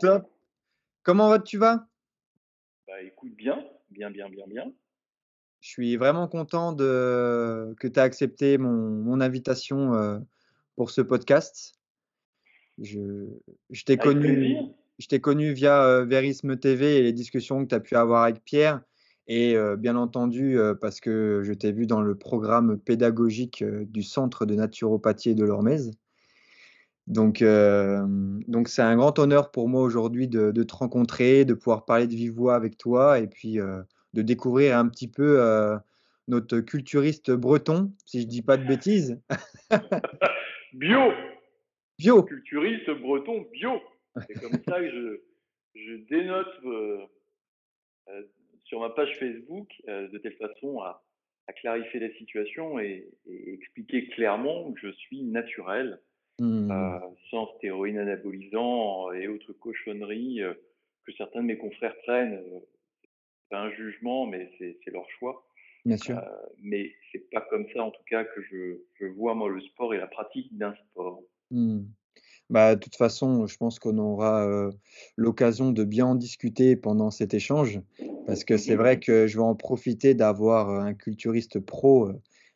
Top. Comment tu vas? Bah écoute, bien, bien, bien, bien, bien. Je suis vraiment content de que tu aies accepté mon mon invitation, heu, pour ce podcast. Je je t'ai connu je via, heu, Verisme TV et les discussions que tu as pu avoir avec Pierre et heu, bien entendu, heu, parce que je t'ai vu dans le programme pédagogique, du centre de naturopathie de l'hormèse. Donc hem, donc c'est un grand honneur pour moi aujourd'hui de de te rencontrer, de pouvoir parler de vive voix avec toi et puis, heu, de découvrir un petit peu, heu, notre culturiste breton, si je dis pas de bêtises. Bio, Bio! culturiste breton bio. C'est comme ça que je, je dénote euh, euh, sur ma page Facebook euh, de telle façon à, à clarifier la situation et, et expliquer clairement que je suis naturel, Mmh. euh, sans stéroïdes anabolisants et autres cochonneries euh, que certains de mes confrères prennent. Euh, C'est pas un jugement, mais c'est leur choix. Bien Euh, sûr. mais c'est pas comme ça, en tout cas, que je, je vois moi le sport et la pratique d'un sport. Mmh. Bah, de toute façon, je pense qu'on aura, l'occasion de bien en discuter pendant cet échange, parce que c'est vrai que je vais en profiter d'avoir, un culturiste pro,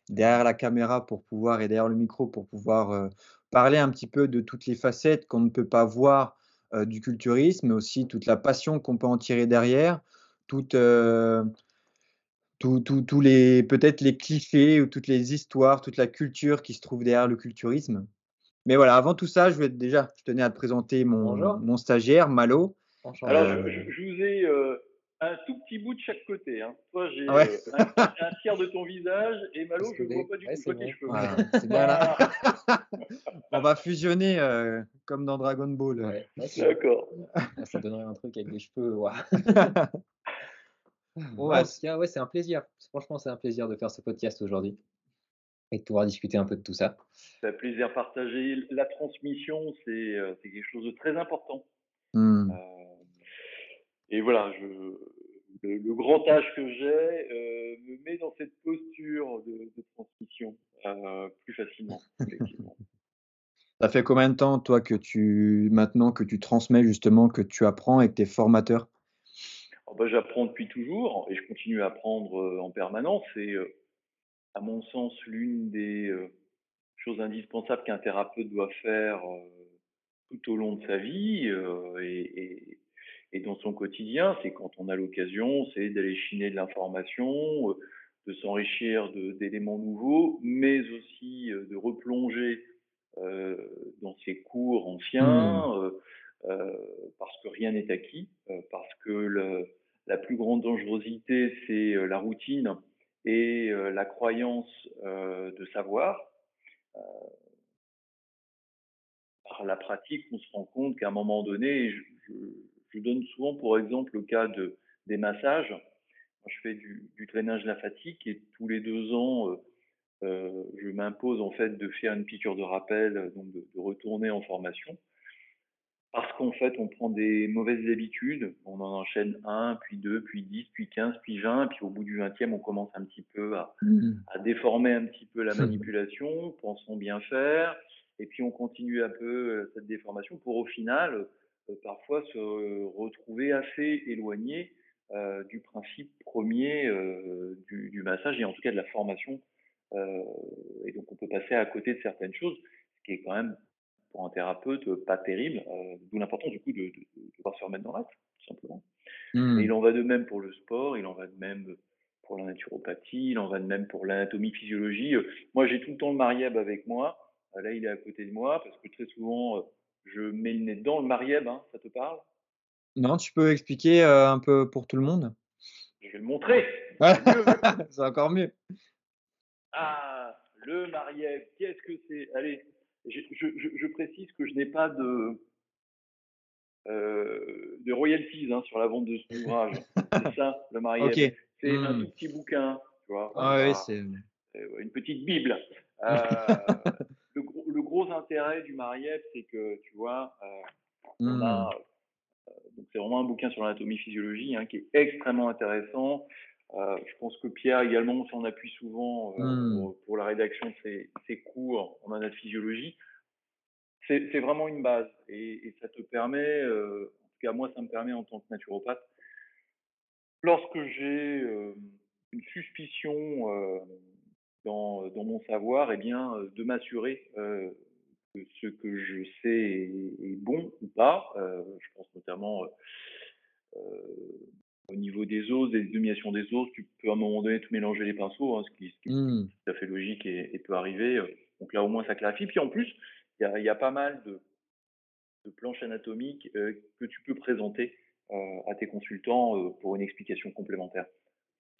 derrière la caméra pour pouvoir et derrière le micro pour pouvoir, parler un petit peu de toutes les facettes qu'on ne peut pas voir, heu, du culturisme, mais aussi toute la passion qu'on peut en tirer derrière, toute, heu, tous tous tous les peut-être les clichés ou toutes les histoires, toute la culture qui se trouve derrière le culturisme. Mais voilà, avant tout ça, je voulais déjà, je tenais à te présenter mon Bonjour, mon stagiaire Malo. Alors, enchanté. je, Heu, je- je vous ai euh, un tout petit bout de chaque côté. Hein. Toi, j'ai ouais, euh, un, un- un tiers de ton visage et Malo, Parce je ne vois pas du ouais, tout c'est tes cheveux. voilà, C'est bien là. Voilà, on va fusionner, heu, comme dans Dragon Ball. Ouais, ouais, c'est vrai. d'accord. Ah, Ça donnerait un truc avec des cheveux. Bon, Ouais, en tout cas, ouais, c'est un plaisir. Franchement, c'est un plaisir de faire ce podcast aujourd'hui et de pouvoir discuter un peu de tout ça. Ça fait plaisir partagé. La transmission, c'est euh, c'est quelque chose de très important. Euh, et voilà, je, le, le grand âge que j'ai euh, me met dans cette posture de, de transmission euh, plus facilement, effectivement. ça fait combien de temps, toi, que tu maintenant que tu transmets justement, que tu apprends et que tu es formateur? Bah, J'apprends depuis toujours et je continue à apprendre euh, en permanence. C'est, euh, à mon sens, l'une des euh, choses indispensables qu'un thérapeute doit faire tout au long de sa vie et, et- et dans son quotidien. C'est quand on a l'occasion, c'est d'aller chiner de l'information, euh, de s'enrichir de- d'éléments nouveaux, mais aussi euh, de replonger euh, dans ses cours Mmh, anciens, euh, euh, parce que rien n'est acquis, parce que le- la plus grande dangerosité, c'est la routine et la croyance euh, de savoir. Par la pratique, on se rend compte qu'à un moment donné, je, je- je donne souvent pour exemple le cas de, des massages. Je fais du, du drainage lymphatique et tous les deux ans, euh, euh, je m'impose en fait de faire une piqûre de rappel, euh, donc de, de retourner en formation. Parce qu'en fait, on prend des mauvaises habitudes, on en enchaîne un, puis deux, puis dix, puis quinze, puis vingt, puis au bout du vingtième, on commence un petit peu à, mmh. à déformer un petit peu la manipulation, pensons bien faire, et puis on continue un peu euh, cette déformation pour au final parfois se retrouver assez éloigné euh, du principe premier euh, du, du massage et en tout cas de la formation. Euh, et donc on peut passer à côté de certaines choses, ce qui est quand même pour un thérapeute pas terrible, euh, d'où l'importance du coup de, de, de devoir se remettre dans l'acte, tout simplement. Et il Mmh. en va de même pour le sport, il en va de même pour la naturopathie, il en va de même pour l'anatomie physiologie. Euh, Moi, j'ai tout le temps le marieb avec moi. Euh, Là, il est à côté de moi parce que très souvent, euh, je mets le nez dedans. Le marieb, hein, ça te parle? Non, tu peux expliquer, heu, un peu pour tout le monde? Je vais le montrer. C'est encore mieux. Ah, le marieb, qu'est-ce que c'est? Allez, je, je, je, je précise que je n'ai pas de, euh, de royalties hein, sur la vente de cet ouvrage. C'est ça, le marieb. OK. C'est un tout petit bouquin, tu vois. Ah oui, c'est euh, une petite Bible. Euh, le, gros, intérêt du Mariette, c'est que, tu vois, euh, on mmh. a, euh, donc c'est vraiment un bouquin sur l'anatomie physiologie hein, qui est extrêmement intéressant. Euh, je pense que Pierre également s'en appuie souvent Mmh. pour, pour la rédaction de ses, ses cours en anatomie physiologie. C'est vraiment une base et, et ça te permet, en tout cas moi ça me permet en tant que naturopathe, lorsque j'ai une suspicion dans, dans, mon savoir, eh bien, de m'assurer que ce que je sais est, bon ou pas. je pense notamment au niveau des os, des dominations des os, tu peux à un moment donné tout mélanger les pinceaux, hein, ce, qui, est mmh. tout à fait logique et, peut arriver. Donc là, au moins, ça clarifie. Puis en plus, il y, y a, pas mal de, de planches anatomiques que tu peux présenter à tes consultants pour une explication complémentaire.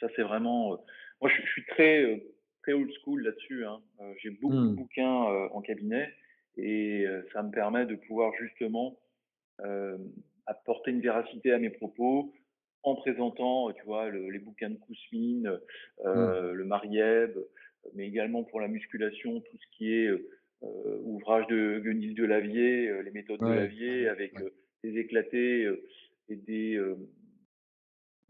Ça, c'est vraiment. moi, je, suis très, très old school là-dessus. Hein. J'ai beaucoup de mmh. bouquins en cabinet et ça me permet de pouvoir justement apporter une véracité à mes propos en présentant, tu vois, les bouquins de Kousmine, mmh. le Marieb, mais également pour la musculation, tout ce qui est ouvrage de Guenil de Lavier, les méthodes de Lavier, avec des éclatés et des,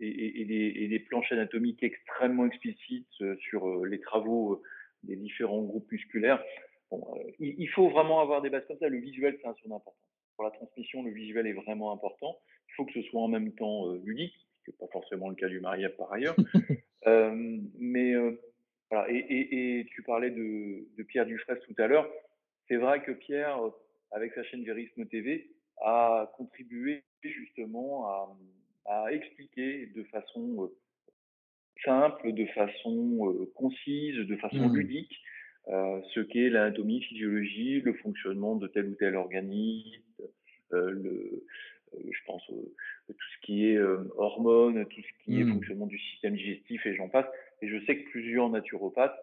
et, des, et, des, planches anatomiques extrêmement explicites sur les travaux des différents groupes musculaires. Bon, il, faut vraiment avoir des bases comme ça. Le visuel, c'est un son important. Pour la transmission, le visuel est vraiment important. Il faut que ce soit en même temps ludique, ce n'est pas forcément le cas du mariage par ailleurs. mais voilà. Et, tu parlais de, de Pierre Dufresne tout à l'heure. C'est vrai que Pierre, avec sa chaîne Vérisme TV, a contribué justement à, à expliquer de façon simple, de façon concise, de façon mmh. ludique, ce qu'est l'anatomie, physiologie, le fonctionnement de tel ou tel organisme, le, je pense tout ce qui est hormones, tout ce qui est mmh. fonctionnement du système digestif et j'en passe. Et je sais que plusieurs naturopathes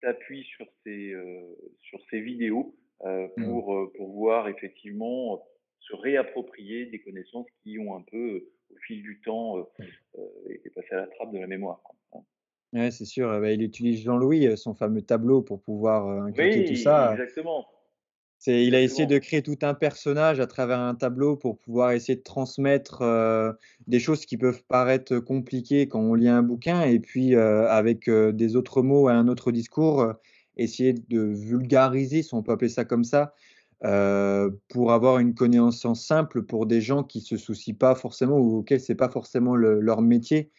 s'appuient sur ces, sur ces vidéos mmh. pour, pour voir effectivement se réapproprier des connaissances qui ont un peu, au fil du temps, été passées à la trappe de la mémoire. Hein. Oui, c'est sûr. Bah, il utilise Jean-Louis, son fameux tableau, pour pouvoir inculquer tout ça. Exactement. Il a essayé de créer tout un personnage à travers un tableau pour pouvoir essayer de transmettre des choses qui peuvent paraître compliquées quand on lit un bouquin, et puis avec des autres mots et un autre discours, essayer de vulgariser, si on peut appeler ça comme ça, pour avoir une connaissance simple pour des gens qui se soucient pas forcément ou auxquels c'est pas forcément leur métier,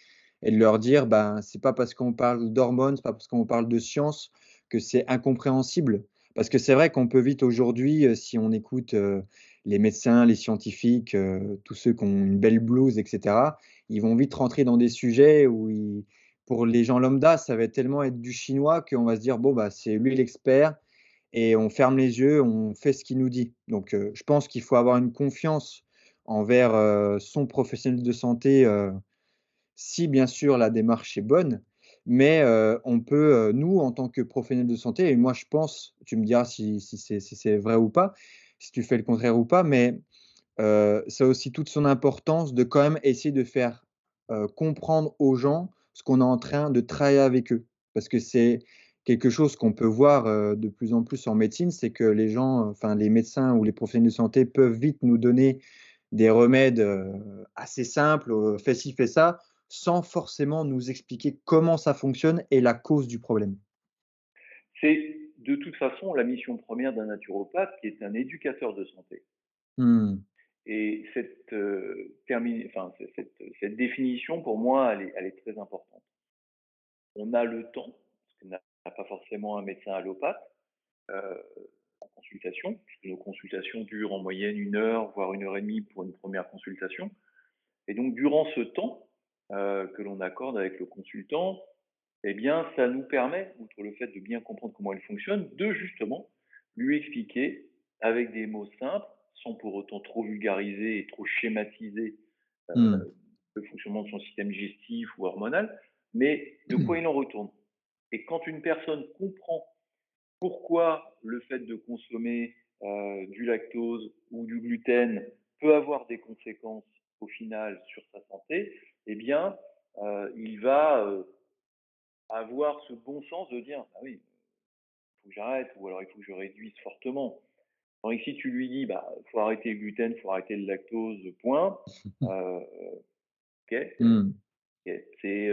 et de leur dire, ben c'est pas parce qu'on parle d'hormones, pas parce qu'on parle de science que c'est incompréhensible. Parce que c'est vrai qu'on peut vite aujourd'hui, si on écoute les médecins, les scientifiques, tous ceux qui ont une belle blouse, etc., ils vont vite rentrer dans des sujets où, pour les gens lambda, ça va tellement être du chinois qu'on va se dire, bon, bah, c'est lui l'expert, et on ferme les yeux, on fait ce qu'il nous dit. Donc, je pense qu'il faut avoir une confiance envers son professionnel de santé, si bien sûr la démarche est bonne, mais on peut, nous, en tant que professionnels de santé, et moi je pense, tu me diras si c'est vrai ou pas, si tu fais le contraire ou pas, mais ça a aussi toute son importance de quand même essayer de faire comprendre aux gens ce qu'on est en train de travailler avec eux. Parce que c'est quelque chose qu'on peut voir de plus en plus en médecine, c'est que les gens, enfin les médecins ou les professionnels de santé peuvent vite nous donner des remèdes assez simples, fais ci, fais ça, sans forcément nous expliquer comment ça fonctionne et la cause du problème. C'est de toute façon la mission première d'un naturopathe qui est un éducateur de santé. Mmh. Et cette, euh, enfin, cette, cette, définition, pour moi, elle est, elle est, très importante. On a le temps, n'a pas forcément un médecin allopathe euh, en consultation, puisque nos consultations durent en moyenne une heure, voire une heure et demie pour une première consultation. Et donc, durant ce temps, euh, que l'on accorde avec le consultant, eh bien, ça nous permet, outre le fait de bien comprendre comment il fonctionne, de justement lui expliquer avec des mots simples, sans pour autant trop vulgariser et trop schématiser euh, mmh. le fonctionnement de son système digestif ou hormonal, mais de quoi il en retourne. Et quand une personne comprend pourquoi le fait de consommer euh, du lactose ou du gluten peut avoir des conséquences au final sur sa santé, eh bien, euh, il va euh, avoir ce bon sens de dire ah oui, il faut que j'arrête, ou alors il faut que je réduise fortement. Donc, si tu lui dis, bah, faut arrêter le gluten, il faut arrêter le lactose, point. Euh, mmh. C'est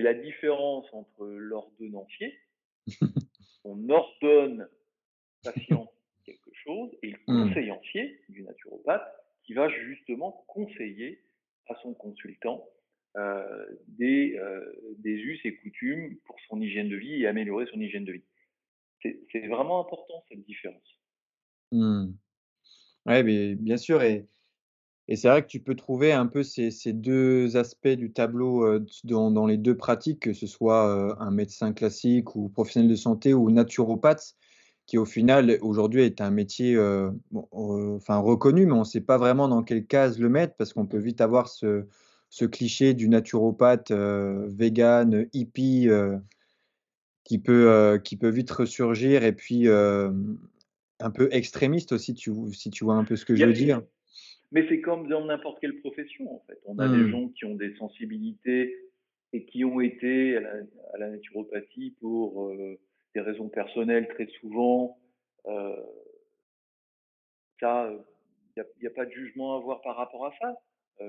la différence entre l'ordonnancier, on ordonne patient quelque chose, et le mmh. conseillancier du naturopathe qui va justement conseiller à son consultant euh, des, euh, des us et coutumes pour son hygiène de vie et améliorer son hygiène de vie. C'est vraiment important cette différence. Mmh. Mais bien sûr et et c'est vrai que tu peux trouver un peu ces ces 2 aspects du tableau, heu, dans dans les 2 pratiques, que ce soit, heu, un médecin classique ou professionnel de santé ou naturopathe, qui au final aujourd'hui est un métier, bon, heu, enfin reconnu, mais on ne sait pas vraiment dans quelle case le mettre parce qu'on peut vite avoir ce ce cliché du naturopathe, vegan, hippie, qui peut, qui peut vite ressurgir et puis, un peu extrémiste aussi, tu si tu vois un peu ce que je veux dire? Mais c'est comme dans n'importe quelle profession, en fait. On a des Mmh, gens qui ont des sensibilités et qui ont été à la à la naturopathie pour, heu, des raisons personnelles très souvent. Heu, ça, il y a y a pas de jugement à avoir par rapport à ça.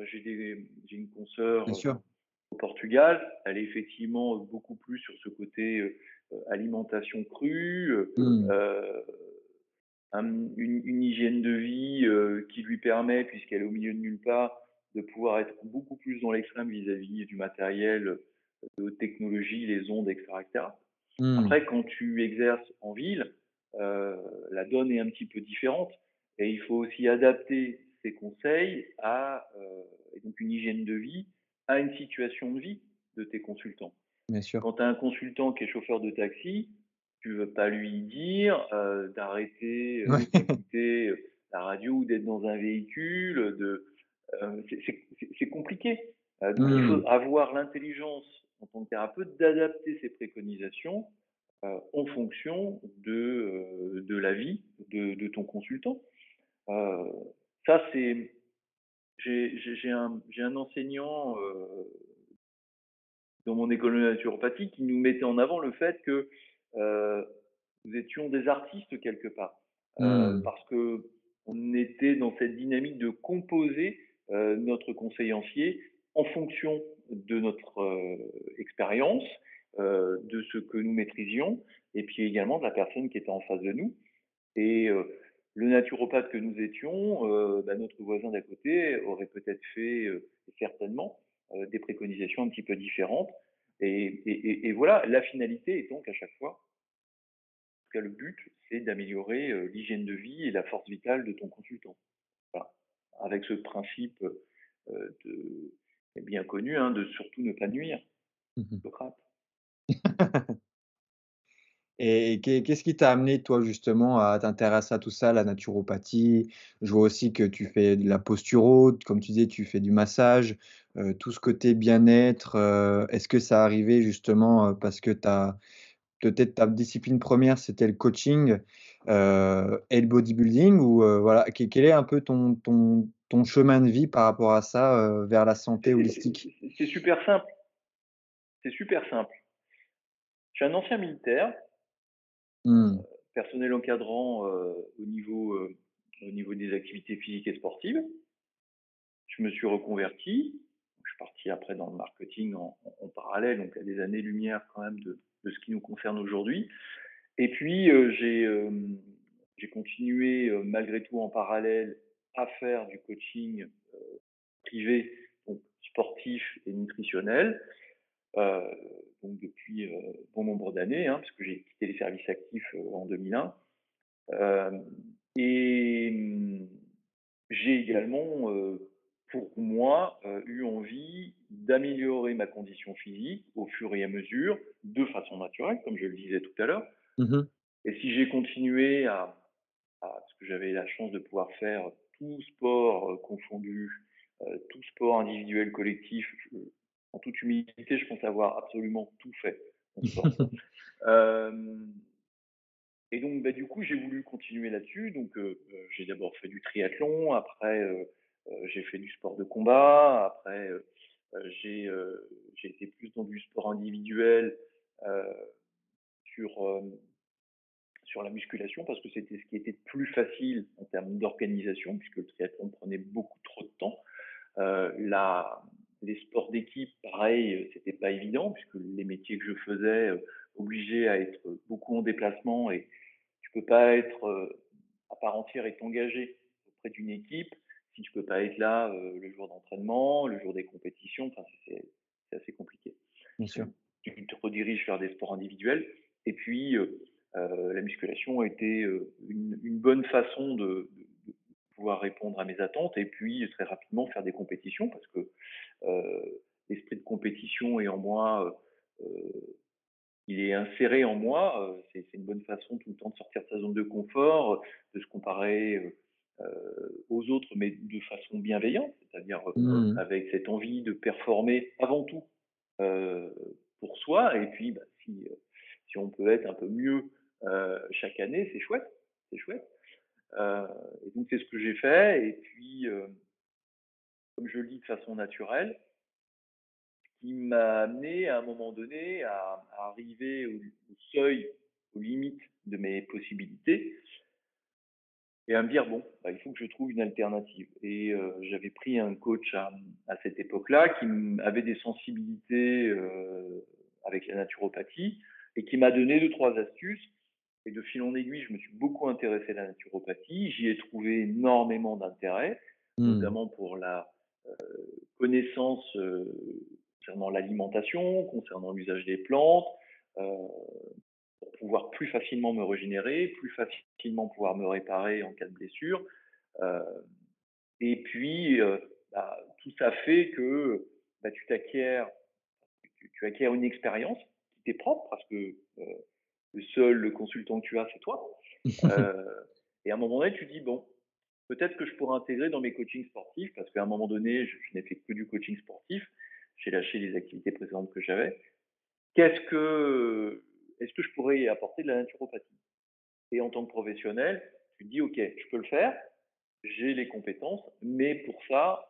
J'ai une consoeur, au Portugal, elle est effectivement, beaucoup plus sur ce côté, alimentation crue, heu Mmh, un- une, une hygiène de vie euh, qui lui permet, puisqu'elle est au milieu de nulle part, de pouvoir être beaucoup plus dans l'extrême vis-à-vis du matériel euh, de technologie, les ondes, etc. etc. mmh, Après, quand tu exerces en ville, euh, la donne est un petit peu différente et il faut aussi adapter ses conseils à euh, donc une hygiène de vie à une situation de vie de tes consultants. bien sûr. Quand tu as un consultant qui est chauffeur de taxi, tu veux pas lui dire euh, d'arrêter euh, Ouais. d'écouter euh, la radio ou d'être dans un véhicule. De, euh, c'est compliqué. Donc il faut Mmh, avoir l'intelligence en tant que thérapeute d'adapter ses préconisations euh, en fonction de, de la vie de, de ton consultant. Ça, c'est. J'ai un, un enseignant dans mon école de naturopathie qui nous mettait en avant le fait que nous étions des artistes quelque part, euh, mmh, parce que on était dans cette dynamique de composer euh, notre conseillancier en fonction de notre euh, expérience, euh, de ce que nous maîtrisions, et puis également de la personne qui était en face de nous. Et euh, le naturopathe que nous étions, euh, bah, notre voisin d'à côté aurait peut-être fait euh, certainement euh, des préconisations un petit peu différentes. Et, et, et, et voilà, la finalité est donc à chaque fois, cas le but, c'est d'améliorer euh, l'hygiène de vie et la force vitale de ton consultant. Voilà. Avec ce principe euh, de, bien connu hein, de surtout ne pas nuire, mmh. Et et qu'est qu'est-ce qui t'a amené toi justement à t'intéresser à tout ça, la naturopathie? Je vois aussi que tu fais de la posturo, comme tu disais, tu fais du massage, heu, tout ce côté bien-être, est-ce que ça arrivait justement, parce que tu peut-être ta discipline première c'était le coaching, heu, et le bodybuilding ou, heu, voilà, quel est un peu ton ton ton chemin de vie par rapport à ça, heu, vers la santé holistique? c'est- super simple. C'est super simple. Je suis un ancien militaire Mmh. personnel encadrant euh, au, niveau, euh, au niveau des activités physiques et sportives. Je me suis reconverti. Je suis parti après dans le marketing en, en parallèle, donc à des années-lumière quand même de, de, ce qui nous concerne aujourd'hui. Et puis, euh, j'ai euh, continué euh, malgré tout en parallèle à faire du coaching privé, sportif et nutritionnel. Donc depuis bon nombre d'années, hein, puisque j'ai quitté les services actifs en 2001. Euh, et j'ai également, pour moi, euh, eu envie d'améliorer ma condition physique au fur et à mesure, de façon naturelle, comme je le disais tout à l'heure. Mmh Et si j'ai continué à, à, parce que j'avais la chance de pouvoir faire tout sport euh, confondu, euh, tout sport individuel, collectif, je, en toute humilité, je pense avoir absolument tout fait et donc, bah, du coup, j'ai voulu continuer là-dessus. Donc, j'ai d'abord fait du triathlon, après, j'ai fait du sport de combat, après, euh, euh, j'ai euh, été plus dans du sport individuel euh, sur, euh, sur la musculation parce que c'était ce qui était plus facile en termes d'organisation, puisque le triathlon prenait beaucoup trop de temps. Euh, les sports d'équipe, pareil, c'était pas évident, puisque les métiers que je faisais euh, obligeaient à être beaucoup en déplacement et tu peux pas être euh, à part entière et t'engager auprès d'une équipe si je peux pas être là le jour d'entraînement, le jour des compétitions, enfin, c'est assez compliqué. Bien sûr. Tu te rediriges vers des sports individuels. Et puis, la musculation a été une, une bonne façon de, de, pouvoir répondre à mes attentes et puis très rapidement faire des compétitions parce que l'esprit de compétition est en moi il est inséré en moi. C'est une bonne façon tout le temps de sortir de sa zone de confort, de se comparer aux autres, mais de façon bienveillante, c'est-à-dire mmh. avec cette envie de performer avant tout pour soi. Et puis, bah, si, si on peut être un peu mieux chaque année, c'est chouette. C'est chouette. et donc, c'est ce que j'ai fait. Et puis, comme je le dis de façon naturelle, qui m'a amené à un moment donné à, arriver au, seuil, aux limites de mes possibilités et à me dire bon, bah, il faut que je trouve une alternative. Et euh, j'avais pris un coach à, cette époque-là qui avait des sensibilités euh, avec la naturopathie et qui m'a donné deux trois astuces. Et de fil en aiguille, je me suis beaucoup intéressé à la naturopathie. J'y ai trouvé énormément d'intérêt, mmh. notamment pour la euh, connaissance concernant l'alimentation, concernant l'usage des plantes, euh, pour pouvoir plus facilement me régénérer, plus facilement pouvoir me réparer en cas de blessure. Euh, et puis, euh, bah, tout ça fait que bah, tu t'acquiers, tu, acquiers une expérience qui t'est propre parce que le seul consultant que tu as, c'est toi. et à un moment donné, tu dis, bon, peut-être que je pourrais intégrer dans mes coachings sportifs, parce qu'à un moment donné, je n'ai fait que du coaching sportif, j'ai lâché les activités précédentes que j'avais. Qu'est-ce que, est-ce que je pourrais apporter de la naturopathie? Et en tant que professionnel, tu te dis, OK, je peux le faire, j'ai les compétences, mais pour ça,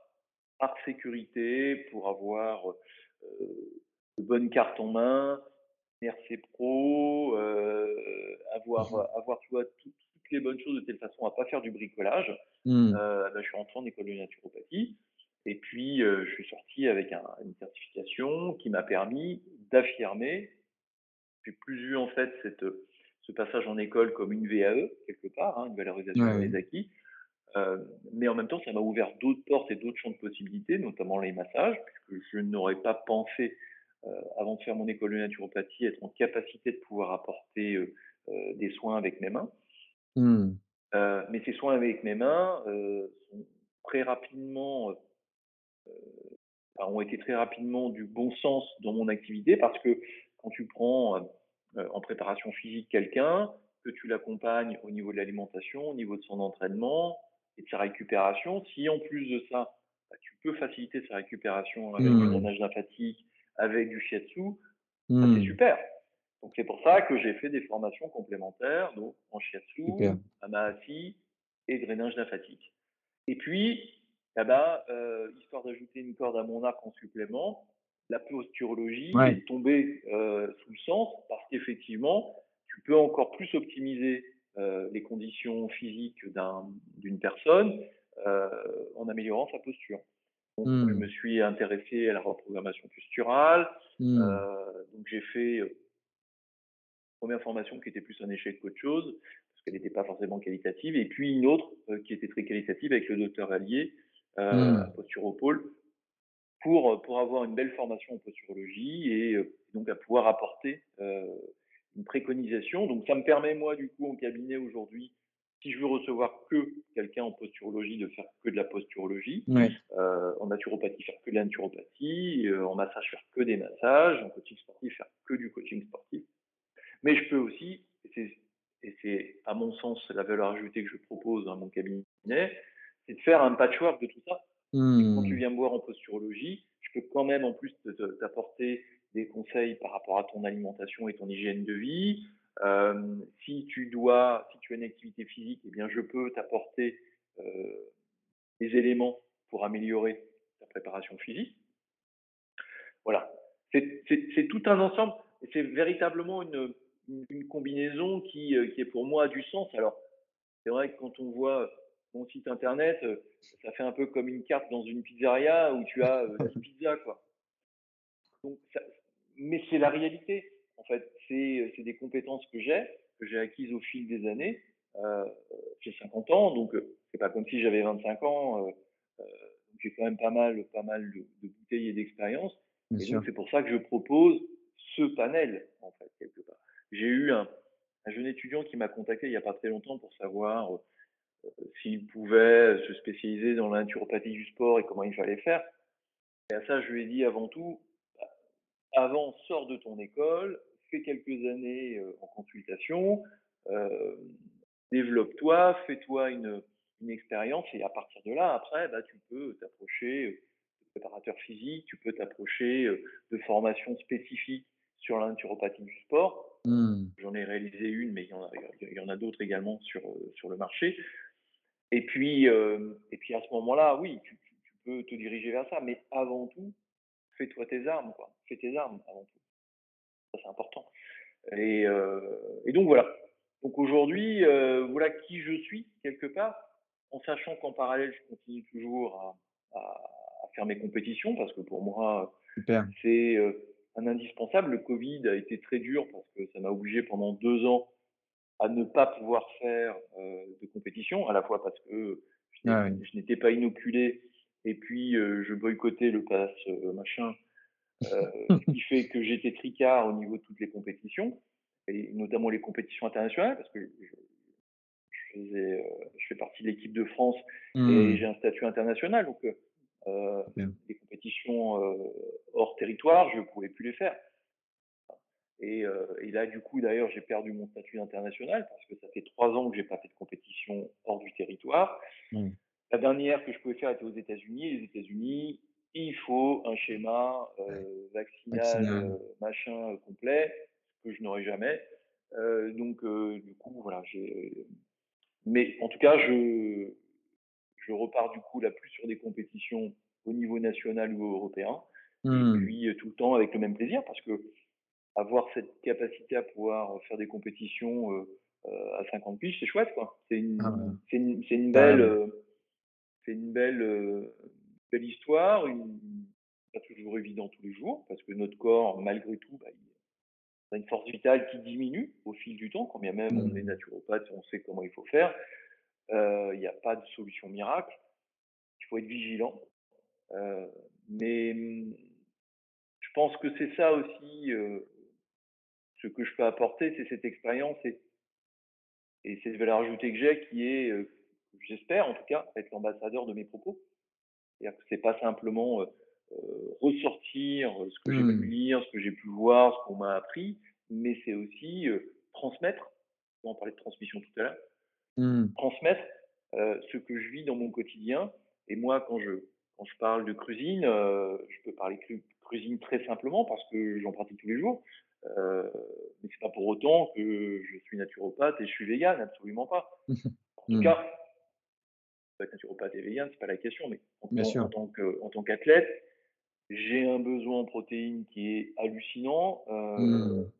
par sécurité, pour avoir euh, de bonnes cartes en main, RC Pro, euh, avoir, mmh avoir tu vois, toutes les bonnes choses de telle façon à pas faire du bricolage. Mmh. Euh, ben, je suis rentré en école de naturopathie. Et puis, je suis sorti avec une certification qui m'a permis d'affirmer. J'ai plus eu en fait cette, ce passage en école comme une VAE, quelque part, hein, une valorisation des acquis. mais en même temps, ça m'a ouvert d'autres portes et d'autres champs de possibilités, notamment les massages, puisque je n'aurais pas pensé, avant de faire mon école de naturopathie, être en capacité de pouvoir apporter des soins avec mes mains. Mmh. mais ces soins avec mes mains sont très rapidement ont été très rapidement du bon sens dans mon activité parce que quand tu prends euh, en préparation physique quelqu'un, que tu l'accompagnes au niveau de l'alimentation, au niveau de son entraînement et de sa récupération, si en plus de ça, bah, tu peux faciliter sa récupération avec du mmh. drainage lymphatique, avec du shiatsu, bah, c'est mmh. super. Donc c'est pour ça que j'ai fait des formations complémentaires, donc en shiatsu, amahasi et drainage lymphatique. Et puis, eh ben, euh, histoire d'ajouter une corde à mon arc en supplément, la posturologie est tombée euh, sous le sens parce qu'effectivement, tu peux encore plus optimiser euh, les conditions physiques d'une personne en améliorant sa posture. Donc, je mmh. me suis intéressé à la reprogrammation posturale. Mmh. donc, j'ai fait une première formation qui était plus un échec qu'autre chose parce qu'elle n'était pas forcément qualitative, et puis une autre qui était très qualitative avec le docteur Allier, euh, mmh. posturopole pour, euh, pour avoir une belle formation en posturologie et euh, donc à pouvoir apporter une préconisation. Donc ça me permet moi du coup en cabinet aujourd'hui, si je veux recevoir que quelqu'un en posturologie, de faire que de la posturologie, en naturopathie faire que de la naturopathie, en massage faire que des massages, en coaching sportif faire que du coaching sportif. Mais je peux aussi, et c'est à mon sens la valeur ajoutée que je propose dans mon cabinet, c'est de faire un patchwork de tout ça. Quand tu mmh. viens me voir en posturologie, je peux quand même en plus t'apporter des conseils par rapport à ton alimentation et ton hygiène de vie. Euh, si tu dois, si tu as une activité physique, eh bien je peux t'apporter euh, des éléments pour améliorer ta préparation physique. Voilà, c'est tout un ensemble c'est véritablement une, une, combinaison qui, euh, qui est pour moi du sens. Alors c'est vrai que quand on voit mon site internet, euh, ça fait un peu comme une carte dans une pizzeria où tu as 10 euh, pizzas, quoi. mais c'est la réalité. En fait, c'est des compétences que j'ai, que j'ai acquises au fil des années. Euh, j'ai 50 ans, donc c'est pas comme si j'avais 25 ans j'ai quand même pas mal, pas mal de, de bouteilles et d'expérience. Et donc, c'est pour ça que je propose ce panel, en fait, quelque part. J'ai eu un, un jeune étudiant qui m'a contacté il n'y a pas très longtemps pour savoir euh, s'il pouvait se spécialiser dans la naturopathie du sport et comment il fallait faire. Et à ça, je lui ai dit avant tout, bah, avant, sors de ton école, fais quelques années euh, en consultation, euh, développe-toi, fais-toi une, une expérience et à partir de là, après, bah, tu peux t'approcher euh, de préparateur physique, tu peux t'approcher de formations spécifiques sur la naturopathie du sport. Mmh. J'en ai réalisé une, mais il y en a, il y en a d'autres également sur, sur le marché. Et puis, euh, et puis à ce moment-là, oui, tu, tu- tu peux te diriger vers ça, mais avant tout, fais-toi tes armes, quoi. Fais tes armes avant tout. Ça, c'est important. Et, euh, et donc voilà. Donc aujourd'hui, euh, voilà qui je suis quelque part, en sachant qu'en parallèle, je continue toujours à, à- à faire mes compétitions parce que pour moi, c'est euh, un indispensable. Le Covid a été très dur parce que ça m'a obligé pendant deux ans à ne pas pouvoir faire euh, de compétition, à la fois parce que je Ah oui. n'étais pas inoculé et puis euh, je boycottais le pass euh, machin, euh, ce qui fait que j'étais tricard au niveau de toutes les compétitions, et notamment les compétitions internationales, parce que je, euh, je fais partie de l'équipe de France et Mmh. j'ai un statut international, donc euh, les compétitions euh, hors territoire, je ne pouvais plus les faire. Et, euh, et là, du coup, d'ailleurs, j'ai perdu mon statut international parce que ça fait trois ans que j'ai pas fait de compétition hors du territoire. Mmh. La dernière que je pouvais faire était aux États-Unis. Les États-Unis, il faut un schéma euh, vaccinal, Vaccinal. euh, machin euh, complet, que je n'aurai jamais. Euh, donc, euh, du coup, voilà. j'ai- Mais en tout cas, je, je repars du coup là plus sur des compétitions au niveau national ou européen. Et Mmh. puis tout le temps avec le même plaisir parce que avoir cette capacité à pouvoir faire des compétitions euh, euh, à 50 piges, c'est chouette quoi. C'est une, Ah ouais. c'est une, c'est une belle, euh, c'est une belle, euh, belle histoire, une, pas toujours évident tous les jours parce que notre corps, malgré tout, bah, il a une force vitale qui diminue au fil du temps, quand bien même on est Mmh. naturopathe, on sait comment il faut faire. Euh, Il n'y a pas de solution miracle. Il faut être vigilant. Euh, mais hum, je pense que c'est ça aussi euh, ce que je peux apporter, c'est cette expérience et, et cette valeur ajoutée que j'ai qui est, euh, j'espère en tout cas, être l'ambassadeur de mes propos. C'est-à-dire que c'est pas simplement euh, euh, ressortir ce que j'ai pu Mmh. lire, ce que j'ai pu voir, ce qu'on m'a appris, mais c'est aussi transmettre. On parlait de transmission tout à l'heure Mmh. transmettre ce que je vis dans mon quotidien. Et moi, quand je, quand je parle de cuisine, je peux parler cuisine très simplement parce que j'en pratique tous les jours. Euh, mais c'est pas pour autant que je suis naturopathe et je suis vegan, absolument pas. En tout Mmh. cas, être naturopathe et vegan, c'est pas la question, mais en, Bien tant- sûr. en tant que- en tant qu'athlète, j'ai un besoin en protéines qui est hallucinant. Euh, Mmh.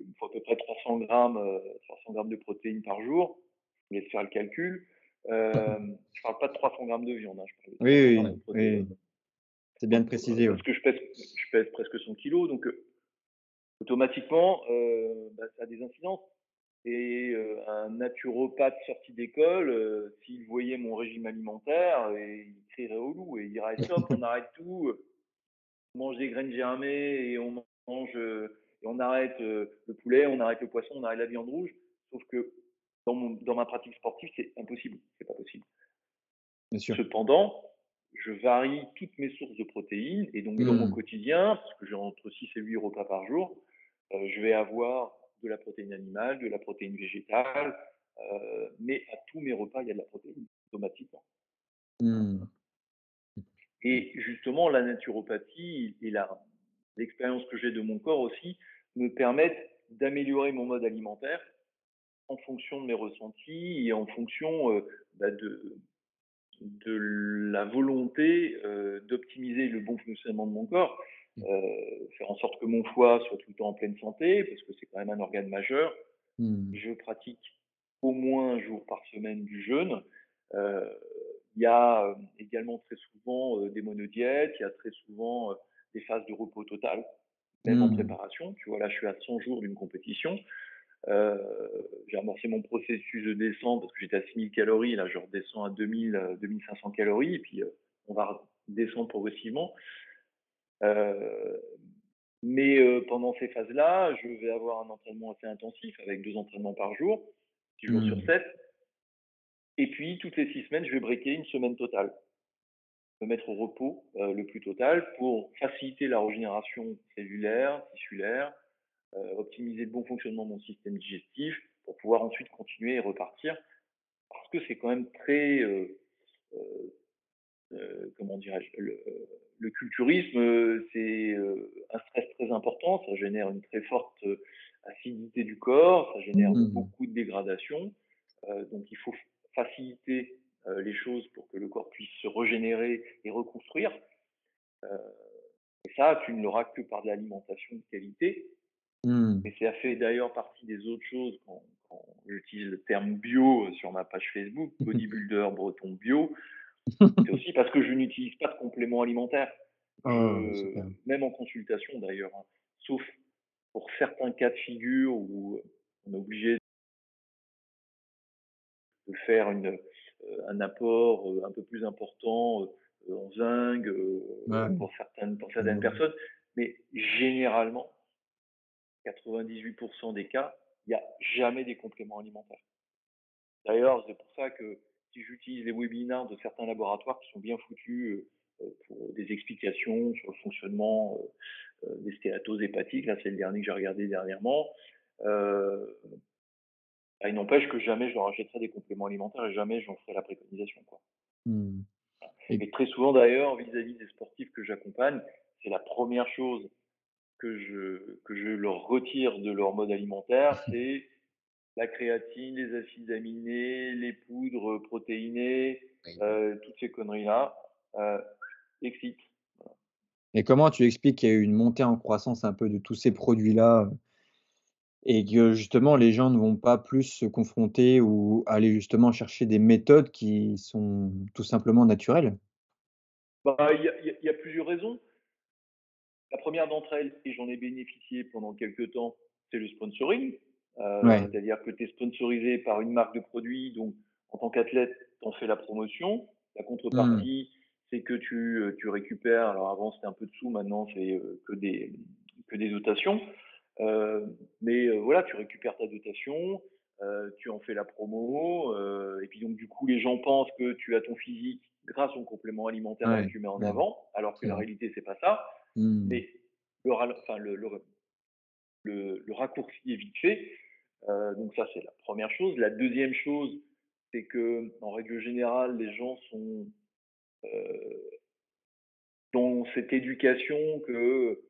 il me faut à peu près 300 grammes, euh, 300 grammes de protéines par jour. Je vous laisse faire le calcul. Euh, je parle pas de 300 grammes de viande, hein, je parle de Oui, 300 oui, grammes de oui. C'est bien de préciser, ouais. Parce que je pèse, je pèse presque 100 kilos, donc euh, automatiquement, euh, bah, ça a des incidences. Et euh, un naturopathe sorti d'école, s'il voyait mon régime alimentaire, et il crierait au loup et il dirait stop, on arrête tout, on mange des graines germées et on mange et on arrête le poulet, on arrête le poisson, on arrête la viande rouge. Sauf que dans, mon, dans ma pratique sportive, c'est impossible, c'est pas possible. Bien sûr. Cependant, je varie toutes mes sources de protéines et donc dans mon Mmh. quotidien, parce que j'ai entre 6 et 8 repas par jour, euh, je vais avoir de la protéine animale, de la protéine végétale, euh, mais à tous mes repas, il y a de la protéine automatiquement. Mmh. Et justement, la naturopathie et l'expérience que j'ai de mon corps aussi me permettent d'améliorer mon mode alimentaire en fonction de mes ressentis et en fonction euh, bah, de, de la volonté euh, d'optimiser le bon fonctionnement de mon corps, euh, faire en sorte que mon foie soit tout le temps en pleine santé, parce que c'est quand même un organe majeur. Mmh. Je pratique au moins un jour par semaine du jeûne. Euh, il y a euh, également très souvent euh, des monodiètes, il y a très souvent des phases de repos total, même en Mmh. préparation. Tu vois, là, je suis à 100 jours d'une compétition. Euh, j'ai amorcé mon processus de descente parce que j'étais à 6000 calories. Là, je redescends à 2000, 2500 calories. Et puis, euh, on va descendre progressivement. Euh, mais pendant ces phases-là, je vais avoir un entraînement assez intensif avec deux entraînements par jour, six jours sur 7. Mmh. Et puis, toutes les six semaines, je vais breaker une semaine totale. Me mettre au repos le plus total pour faciliter la régénération cellulaire, tissulaire, euh, optimiser le bon fonctionnement de mon système digestif pour pouvoir ensuite continuer et repartir. Parce que c'est quand même très, euh, euh, comment dirais-je, le, culturisme, c'est un stress très important, ça génère une très forte acidité du corps, ça génère mmh. beaucoup de dégradation. donc il faut faciliter les choses pour que le corps puisse se régénérer et reconstruire. et ça, tu ne l'auras que par de l'alimentation de qualité. Mmh. Et ça fait d'ailleurs partie des autres choses quand, j'utilise le terme bio sur ma page Facebook, bodybuilder breton bio. C'est aussi parce que je n'utilise pas de compléments alimentaires. Ah, même en consultation d'ailleurs, hein. sauf pour certains cas de figure où on est obligé de faire une, euh, un apport euh, un peu plus important euh, en zinc pour certaines, pour certaines personnes. Mais généralement, 98% des cas, il n'y a jamais des compléments alimentaires. D'ailleurs, c'est pour ça que si j'utilise les webinaires de certains laboratoires qui sont bien foutus euh, pour des explications sur le fonctionnement euh, euh, des stéatoses hépatiques, là c'est le dernier que j'ai regardé dernièrement, bah, il n'empêche que jamais je leur achèterai des compléments alimentaires et jamais j'en ferai la préconisation. Quoi. Mmh. Et très souvent d'ailleurs, vis-à-vis des sportifs que j'accompagne, c'est la première chose que je, que je leur retire de leur mode alimentaire, c'est la créatine, les acides aminés, les poudres protéinées, euh, toutes ces conneries-là. Euh, excite. Et comment tu expliques qu'il y a eu une montée en croissance un peu de tous ces produits-là et que justement les gens ne vont pas plus se confronter ou aller justement chercher des méthodes qui sont tout simplement naturelles? Bah, Il y, y, a plusieurs raisons. La première d'entre elles, et j'en ai bénéficié pendant quelques temps, c'est le sponsoring. Euh, c'est-à-dire que tu es sponsorisé par une marque de produit, donc en tant qu'athlète, tu en fais la promotion. La contrepartie, mmh. c'est que tu, euh, tu, récupères, alors avant c'était un peu de sous, maintenant c'est euh, que, des, que des dotations. mais voilà, tu récupères ta dotation, tu en fais la promo, et puis donc du coup les gens pensent que tu as ton physique grâce au complément alimentaire que tu mets en avant, alors que la réalité c'est pas ça. Mmh. Mais le, enfin, le, le, le, raccourci est vite fait. Euh, donc ça, c'est la première chose. La deuxième chose, c'est que en règle générale, les gens sont euh, dans cette éducation que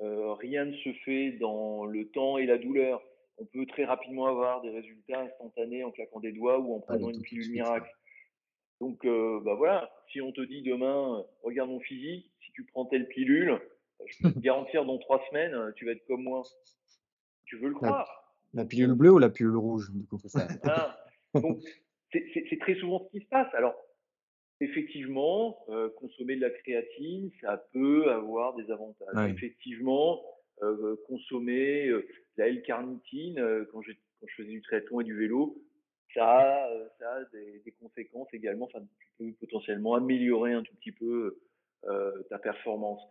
euh, rien ne se fait dans le temps et la douleur. On peut très rapidement avoir des résultats instantanés en claquant des doigts ou en prenant une pilule miracle. Donc, euh, bah voilà, si on te dit demain, regarde mon physique, si tu prends telle pilule, je peux te garantir dans trois semaines, tu vas être comme moi. Tu veux le croire. La, pilule bleue ou la pilule rouge du coup ça? Ah, donc, c'est très souvent ce qui se passe. Alors, effectivement, euh, consommer de la créatine, ça peut avoir des avantages. Effectivement, euh, consommer euh, de la L-carnitine, quand, quand je faisais du triathlon et du vélo, ça a, euh, ça a des, des, conséquences également. Enfin, tu peux potentiellement améliorer un tout petit peu euh, ta performance.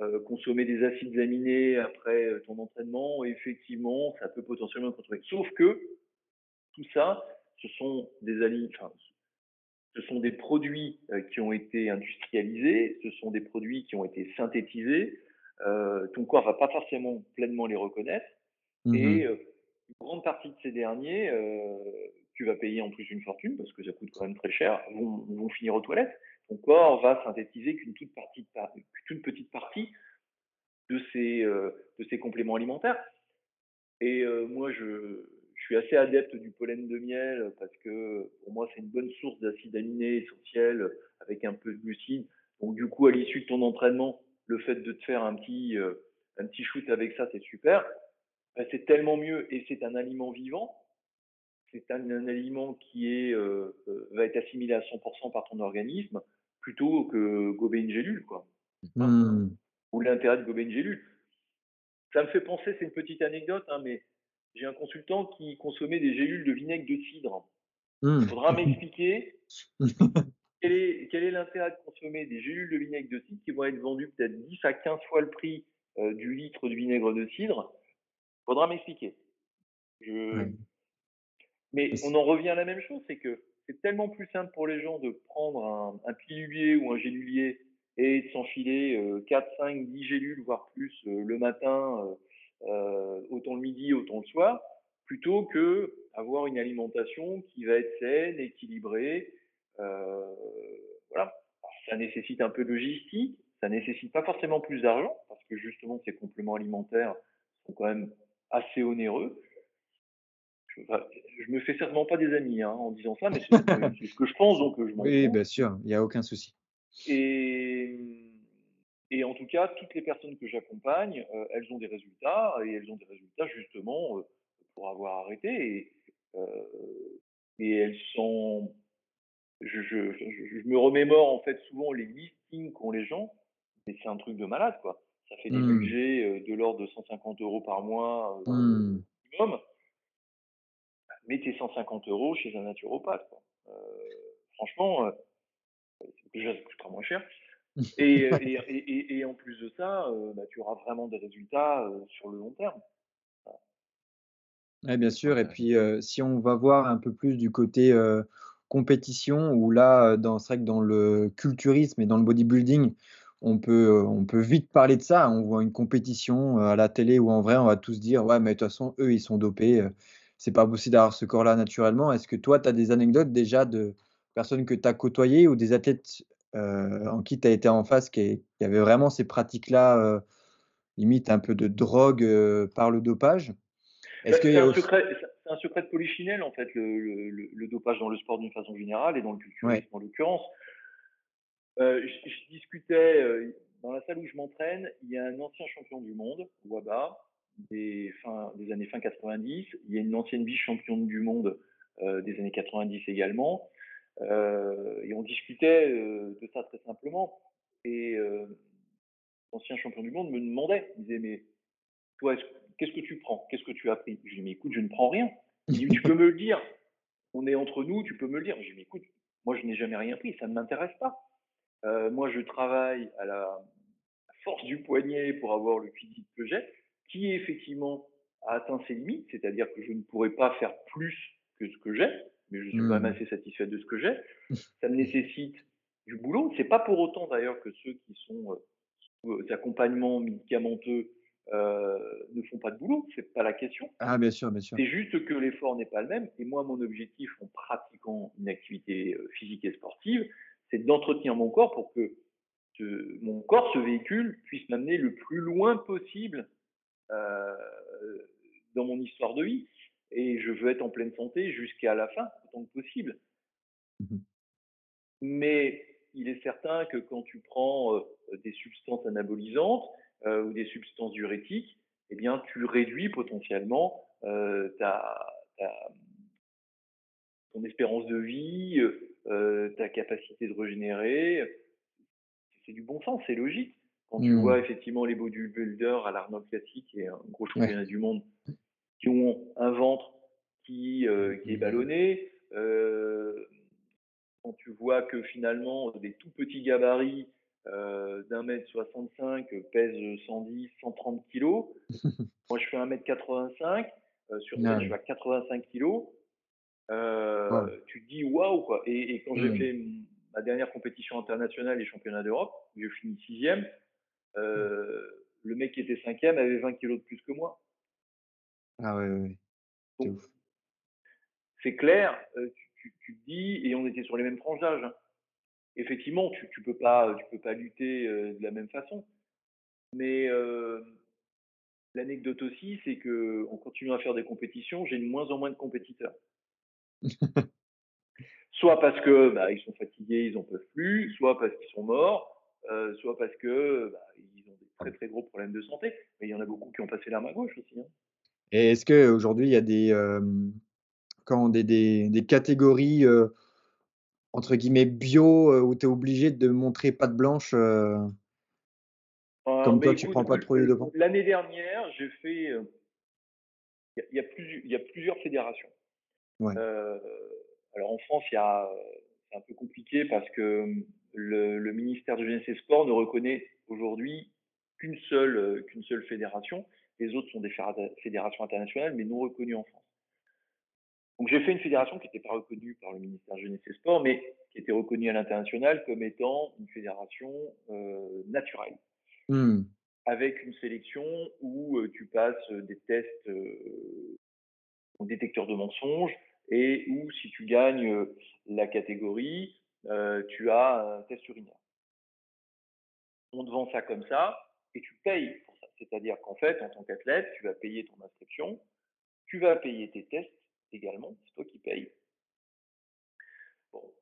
Euh, consommer des acides aminés après euh, ton entraînement, effectivement, ça peut potentiellement contrôler. Sauf que tout ça, ce sont des enfin, ce sont des produits euh, qui ont été industrialisés, ce sont des produits qui ont été synthétisés. Euh, ton corps va pas forcément pleinement les reconnaître. Mmh et une grande partie de ces derniers, euh, tu vas payer en plus une fortune parce que ça coûte quand même très cher, vont, vont finir aux toilettes. Ton corps va synthétiser qu'une toute, petite partie de ces, euh, de ces compléments alimentaires. Et euh, moi, je, je, suis assez adepte du pollen de miel parce que pour moi, c'est une bonne source d'acides aminés essentiels avec un peu de glucides. Donc, du coup, à l'issue de ton entraînement, le fait de te faire un petit, euh, un petit shoot avec ça, c'est super. Ben, c'est tellement mieux et c'est un aliment vivant c'est un, aliment qui est, euh, euh, va être assimilé à 100% par ton organisme plutôt que gober une gélule, quoi. Mmh. Ou l'intérêt de gober une gélule. Ça me fait penser, c'est une petite anecdote, hein, mais j'ai un consultant qui consommait des gélules de vinaigre de cidre. Mmh. Il faudra m'expliquer quel est, quel est l'intérêt de consommer des gélules de vinaigre de cidre qui vont être vendues peut-être 10 à 15 fois le prix euh, du litre de vinaigre de cidre. Il faudra m'expliquer. Je... Mais on en revient à la même chose, c'est que c'est tellement plus simple pour les gens de prendre un, un pilulier ou un gélulier et de s'enfiler euh, 4, 5, 10 gélules, voire plus euh, le matin, euh, euh, autant le midi, autant le soir, plutôt que avoir une alimentation qui va être saine, équilibrée. Euh, voilà. Alors, ça nécessite un peu de logistique, ça nécessite pas forcément plus d'argent, parce que justement ces compléments alimentaires sont quand même assez onéreux. Je, me fais certainement pas des amis hein, en disant ça, mais c'est ce, ce que je pense, donc je m'en Oui, bien sûr, il n'y a aucun souci. Et, et en tout cas, toutes les personnes que j'accompagne, euh, elles ont des résultats et elles ont des résultats justement euh, pour avoir arrêté. Et, euh, et elles sont. Je, je, je, je me remémore en fait souvent les listings qu'ont les gens, mais c'est un truc de malade quoi. Ça fait des Mmh. budgets euh, de l'ordre de 150 euros par mois euh, Mmh. minimum. Mettez 150 euros chez un naturopathe. Quoi. Euh, franchement, euh, déjà ça coûtera moins cher. Et, Ouais. et, et, et- et en plus de ça, euh, bah, tu auras vraiment des résultats euh, sur le long terme. Ouais, bien sûr. Et puis, si on va voir un peu plus du côté, compétition où là, dans c'est vrai que dans le culturisme et dans le bodybuilding, on peut, on peut vite parler de ça. On voit une compétition, à la télé ou en vrai, on va tous dire: «Ouais, mais de toute façon, eux, ils sont dopés, c'est pas possible d'avoir ce corps-là naturellement». Est-ce que toi, tu as des anecdotes déjà de personnes que tu as côtoyées ou des athlètes, heu, en qui tu as été en face qui qui avaient vraiment ces pratiques-là, heu, limite un peu de drogue, heu, par le dopage? Bah, Est-ce qu'il y c'est a un aussi secret, c'est c'est un secret de polichinelle en fait, le, le, le- le dopage dans le sport d'une façon générale et dans le ouais. culturisme en l'occurrence. Euh, je, je discutais euh, dans la salle où je m'entraîne, il y a un ancien champion du monde, Waba, des, fin, des années fin 90. Il y a une ancienne vice-championne du monde euh, des années 90 également. Euh, et on discutait euh, de ça très simplement. Et euh, l'ancien champion du monde me demandait, il disait, mais toi, est-ce- qu'est-ce que tu prends? Qu'est-ce que tu as pris? Je lui dis, mais écoute, je ne prends rien. Il dit, tu peux me le dire. On est entre nous, tu peux me le dire. Je lui dis, mais écoute, moi, je n'ai jamais rien pris, ça ne m'intéresse pas. Euh, moi, je travaille à la force du poignet pour avoir le physique que j'ai, qui effectivement a atteint ses limites, c'est-à-dire que je ne pourrais pas faire plus que ce que j'ai, mais je suis quand même Mmh. assez satisfait de ce que j'ai. Ça me nécessite du boulot. C'est pas pour autant d'ailleurs que ceux qui sont euh, sous euh, accompagnements médicamenteux euh, ne font pas de boulot. C'est pas la question. Ah bien sûr, bien sûr. C'est juste que l'effort n'est pas le même. Et moi, mon objectif en pratiquant une activité euh, physique et sportive, c'est d'entretenir mon corps pour que ce- mon corps, ce véhicule, puisse m'amener le plus loin possible dans mon histoire de vie. Et je veux être en pleine santé jusqu'à la fin, autant que possible. Mmh Mais il est certain que quand tu prends euh, des substances anabolisantes euh, ou des substances diurétiques, eh bien, tu réduis potentiellement euh, ta, ta- ton espérance de vie, euh, ta capacité de régénérer. C'est du bon sens, c'est logique. Quand tu Mmh. vois effectivement les bodybuilders à l'Arnold Classic et un gros championnat Ouais. du monde qui ont un ventre qui, euh, qui est ballonné, euh, quand tu vois que finalement des tout petits gabarits euh, d'un mètre 65 pèsent 110, 130 kilos. Moi, je fais 1 mètre 85. euh, sur scène, je suis à 85 kilos. Tu te dis waouh quoi. Et, et quand j'ai Mmh. fait ma dernière compétition internationale et championnat d'Europe, j'ai fini sixième, euh, le mec qui était cinquième avait 20 kilos de plus que moi. Ah ouais, ouais, ouais. C'est clair, euh, tu, tu- tu te dis, et on était sur les mêmes tranches d'âge. hein. Effectivement, tu, tu peux pas, tu peux pas lutter euh, de la même façon. Mais l'anecdote aussi, c'est que en continuant à faire des compétitions, j'ai de moins en moins de compétiteurs. Soit parce que bah, ils sont fatigués, ils en peuvent plus, soit parce qu'ils sont morts, euh, soit parce que bah, ils ont des très très gros problèmes de santé. Mais il y en a beaucoup qui ont passé l'arme à gauche aussi. hein. Et est-ce qu'aujourd'hui, il y a des, comment des des des catégories, entre guillemets «bio», où tu es obligé de montrer patte blanche, Euh, comme bah, toi tu écoute, prends pas de produits l- dopants? l'année dernière, j'ai fait, euh, il y a, il y a plusieurs fédérations. Ouais. Euh, alors en France, il y a, c'est un peu compliqué parce que le, le ministère de Jeunesse et Sport ne reconnaît aujourd'hui qu'une seule, euh, qu'une seule fédération. Les autres sont des fédéra- fédérations internationales, mais non reconnues en France. Donc j'ai fait une fédération qui n'était pas reconnue par le ministère de Jeunesse et Sport, mais qui était reconnue à l'international comme étant une fédération euh, naturelle Mmh. avec une sélection où euh, tu passes euh, des tests euh, au détecteur de mensonges et où si tu gagnes la catégorie, tu as un test urinaire. On te vend ça comme ça et tu payes pour ça. C'est-à-dire qu'en fait, en tant qu'athlète, tu vas payer ton inscription, tu vas payer tes tests également, c'est toi qui payes. Bon.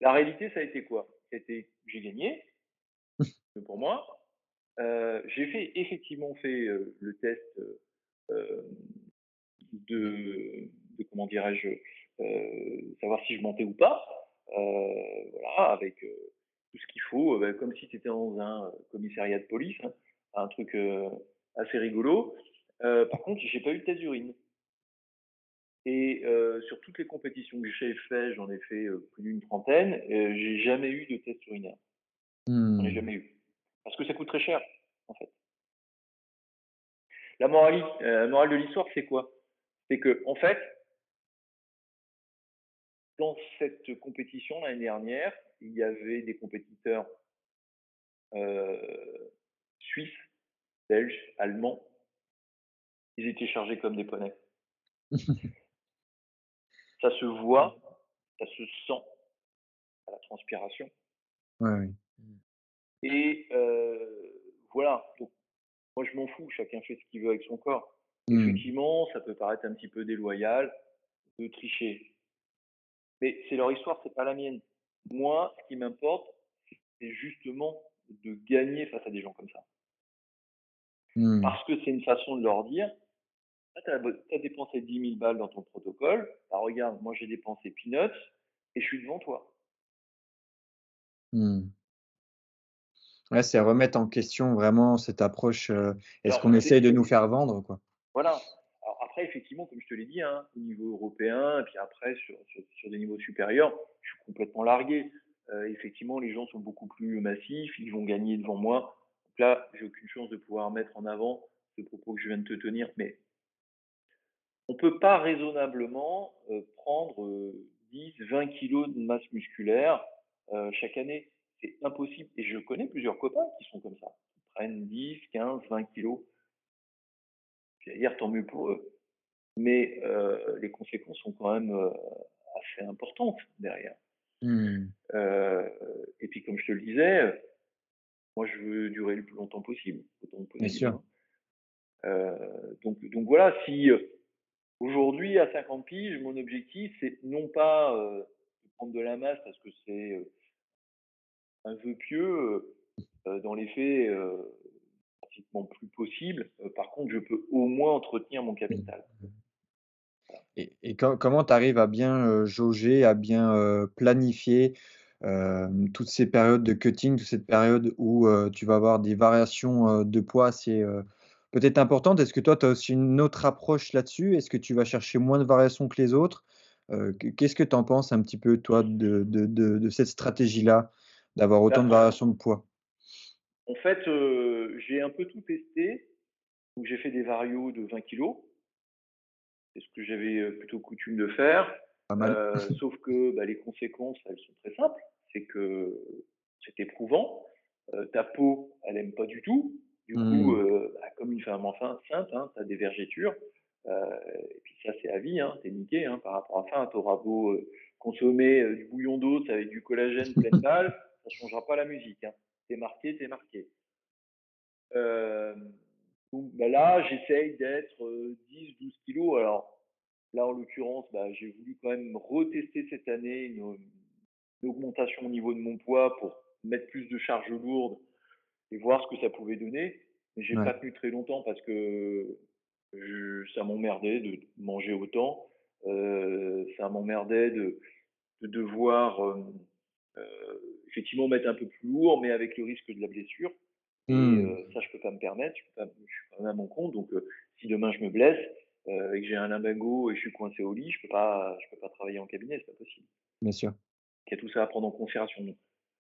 La réalité, ça a été quoi? C'était j'ai gagné, pour moi, euh, j'ai fait effectivement fait euh, le test euh, euh, de, de comment dirais-je euh, savoir si je mentais ou pas. Euh, voilà, avec euh, tout ce qu'il faut, euh, bah, comme si tu étais dans un euh, commissariat de police, hein, un truc euh, assez rigolo. Euh, par contre, j'ai pas eu de test d'urine. Et euh, sur toutes les compétitions que j'ai fait, j'en ai fait euh, plus d'une trentaine, euh, j'ai jamais eu de test urinaire. J'en ai Mmh. jamais eu. Parce que ça coûte très cher, en fait. La morale, euh, morale de l'histoire, c'est quoi? C'est que, en fait, dans cette compétition l'année dernière, il y avait des compétiteurs euh, suisses, belges, allemands. Ils étaient chargés comme des poneys. Ça se voit, ça se sent à la transpiration. Ouais, ouais. Et euh, voilà. Donc, moi, je m'en fous. Chacun fait ce qu'il veut avec son corps. Mmh. Effectivement, ça peut paraître un petit peu déloyal de tricher. Mais c'est leur histoire, c'est pas la mienne. Moi, ce qui m'importe, c'est justement de gagner face à des gens comme ça. Mmh. Parce que c'est une façon de leur dire, ah, tu as, dépensé 10 000 balles dans ton protocole, bah, regarde, moi j'ai dépensé peanuts et je suis devant toi. Mmh. Ouais, c'est remettre en question vraiment cette approche, heu et ce Alors, qu'on essaye de nous faire vendre, quoi? Voilà. Effectivement, comme je te l'ai dit, hein, au niveau européen, et puis après sur, des niveaux supérieurs, je suis complètement largué. Euh, effectivement, les gens sont beaucoup plus massifs, ils vont gagner devant moi. Donc là, j'ai aucune chance de pouvoir mettre en avant ce propos que je viens de te tenir, mais on peut pas raisonnablement euh, prendre euh, 10, 20 kilos de masse musculaire euh, chaque année. C'est impossible. Et je connais plusieurs copains qui sont comme ça. Ils prennent 10, 15, 20 kilos. J'allais dire tant mieux pour eux. Mais euh, les conséquences sont quand même euh, assez importantes derrière. Mmh. Euh, et puis, comme je te le disais, moi, je veux durer le plus longtemps possible. Autant Bien sûr. hein. Donc, donc voilà, si aujourd'hui, à 50 piges, mon objectif, c'est non pas de prendre de la masse parce que c'est un vœu pieux, dans les faits, pratiquement plus possible. Par contre, je peux au moins entretenir mon capital. Et et co comment tu arrives à bien, jauger, à bien, planifier, toutes ces périodes de cutting, toute cette période où, tu vas avoir des variations, de poids assez, peut-être importantes? Est-ce que toi, tu as aussi une autre approche là-dessus? Est-ce que tu vas chercher moins de variations que les autres? Qu'est-ce que tu en penses un petit peu toi de de de de cette stratégie-là, d'avoir autant de Bah, variations de poids? En fait, j'ai un peu tout testé. J'ai fait des varios de 20 kilos. C'est ce que j'avais euh, plutôt coutume de faire. Pas mal. Euh, sauf que bah, les conséquences, elles sont très simples. C'est que c'est éprouvant. Euh, ta peau, elle aime pas du tout. Du coup, Mmh. euh, bah, comme une femme enceinte, hein, tu as des vergetures. Euh, et puis ça, c'est à vie. Hein, T'es niqué hein, par rapport à ça. T'auras beau euh, consommer du bouillon d'os avec du collagène pleine balle, ça changera pas la musique. Hein. T'es marqué, t'es marqué. Euh, donc bah là, j'essaye d'être euh, 10-12 kilos. Alors là, en l'occurrence, bah, j'ai voulu quand même retester cette année une, une augmentation au niveau de mon poids pour mettre plus de charges lourdes et voir ce que ça pouvait donner. Mais j'ai Ouais. pas tenu très longtemps parce que je- ça m'emmerdait de manger autant. Euh, ça m'emmerdait de, de devoir euh, euh, effectivement mettre un peu plus lourd, mais avec le risque de la blessure. Et Mmh. euh, ça, je peux pas me permettre. Je, peux pas- je suis quand même à mon compte. Donc, euh, si demain je me blesse, euh, et que j'ai un limbago et je suis coincé au lit, je peux pas, je peux pas travailler en cabinet, c'est pas possible. Bien sûr. Il y a tout ça à prendre en considération. Donc,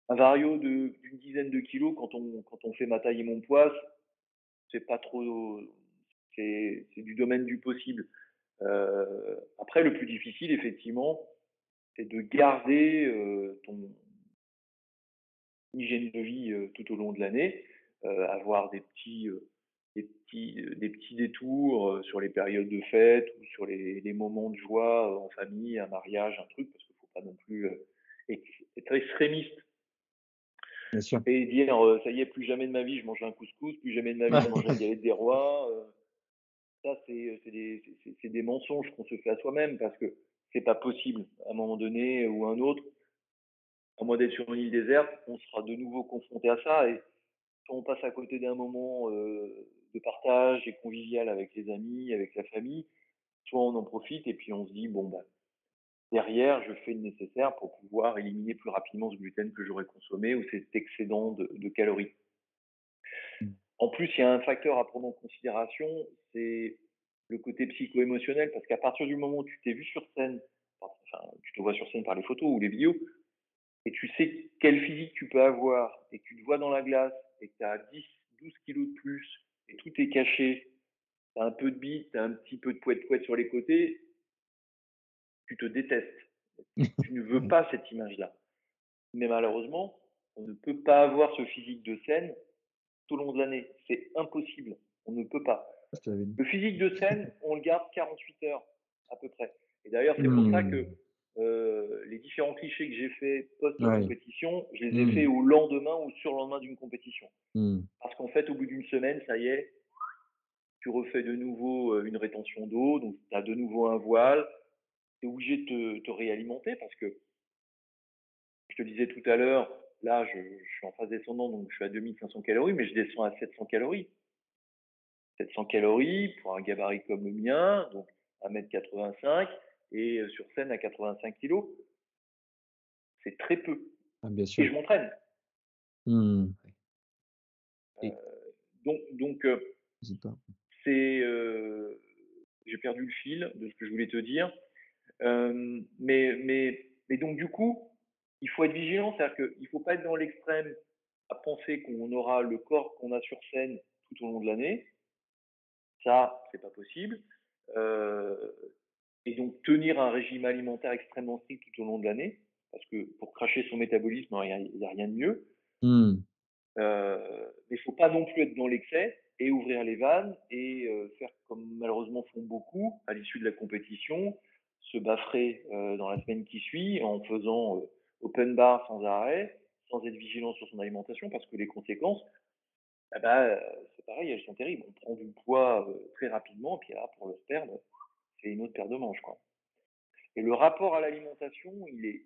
un vario d'une dizaine de kilos quand on, quand on fait ma taille et mon poids, c'est pas trop, c'est c'est du domaine du possible. Euh, après, le plus difficile, effectivement, c'est de garder euh, ton hygiène de vie euh, tout au long de l'année, avoir des petits, euh, des petits, euh, des petits détours euh, sur les périodes de fête ou sur les, les moments de joie euh, en famille, un mariage, un truc, parce qu'il faut pas non plus euh, être, extrémiste Bien sûr. et dire euh, ça y est, plus jamais de ma vie je mange un couscous, plus jamais de ma vie je mange une galette des rois. euh, ça, c'est c'est des, des mensonges qu'on se fait à soi-même parce que c'est pas possible à un moment donné ou à un autre. À moins d'être sur une île déserte, on sera de nouveau confronté à ça et on passe à côté d'un moment euh, de partage et convivial avec les amis, avec la famille, soit on en profite et puis on se dit bon bah derrière je fais le nécessaire pour pouvoir éliminer plus rapidement ce gluten que j'aurais consommé ou cet excédent de, de calories. Mm. En plus, il y a un facteur à prendre en considération, c'est le côté psycho-émotionnel, parce qu'à partir du moment où tu t'es vu sur scène, enfin, tu te vois sur scène par les photos ou les vidéos, et tu sais quel physique tu peux avoir, et que tu te vois dans la glace, et que tu as 10, 12 kilos de plus, et tout est caché, tu as un peu de bite, tu as un petit peu de poète-poète sur les côtés, tu te détestes. Tu ne veux pas cette image-là. Mais malheureusement, on ne peut pas avoir ce physique de scène tout au long de l'année. C'est impossible. On ne peut pas. Dit. Le physique de scène, on le garde 48 heures à peu près. Et d'ailleurs, c'est pour ça que Hmm. Euh, les différents clichés que j'ai fait post Ouais. compétition, je les ai Hmm. faits au lendemain ou sur le lendemain d'une compétition. Hmm. Parce qu'en fait, au bout d'une semaine, ça y est, tu refais de nouveau euh, une rétention d'eau, donc tu as de nouveau un voile, tu es obligé de te, te réalimenter parce que, je te disais tout à l'heure, là, je, je suis en phase descendante, donc je suis à 2500 calories, mais je descends à 700 calories. 700 calories pour un gabarit comme le mien, donc 1m85, et euh, sur scène à 85 kg. C'est très peu. Ah, bien Et je m'entraîne. Hmm. Donc, donc euh, c'est euh, j'ai perdu le fil de ce que je voulais te dire Euh, mais mais mais donc du coup il faut être vigilant c'est à dire qu'il faut pas être dans l'extrême à penser qu'on aura le corps qu'on a sur scène tout au long de l'année ça c'est pas possible Euh, et donc tenir un régime alimentaire extrêmement strict tout au long de l'année parce que pour cracher son métabolisme il n'y a rien de mieux Hmm. euh, mais il faut pas non plus être dans l'excès et ouvrir les vannes et euh, faire comme malheureusement font beaucoup à l'issue de la compétition, se baffrer euh, dans la semaine qui suit en faisant euh, open bar sans arrêt, sans être vigilant sur son alimentation parce que les conséquences, ah bah, euh, c'est pareil, elles sont terribles. On prend du poids euh, très rapidement, puis là, pour le perdre, c'est une autre paire de manches. Quoi. Et le rapport à l'alimentation, il est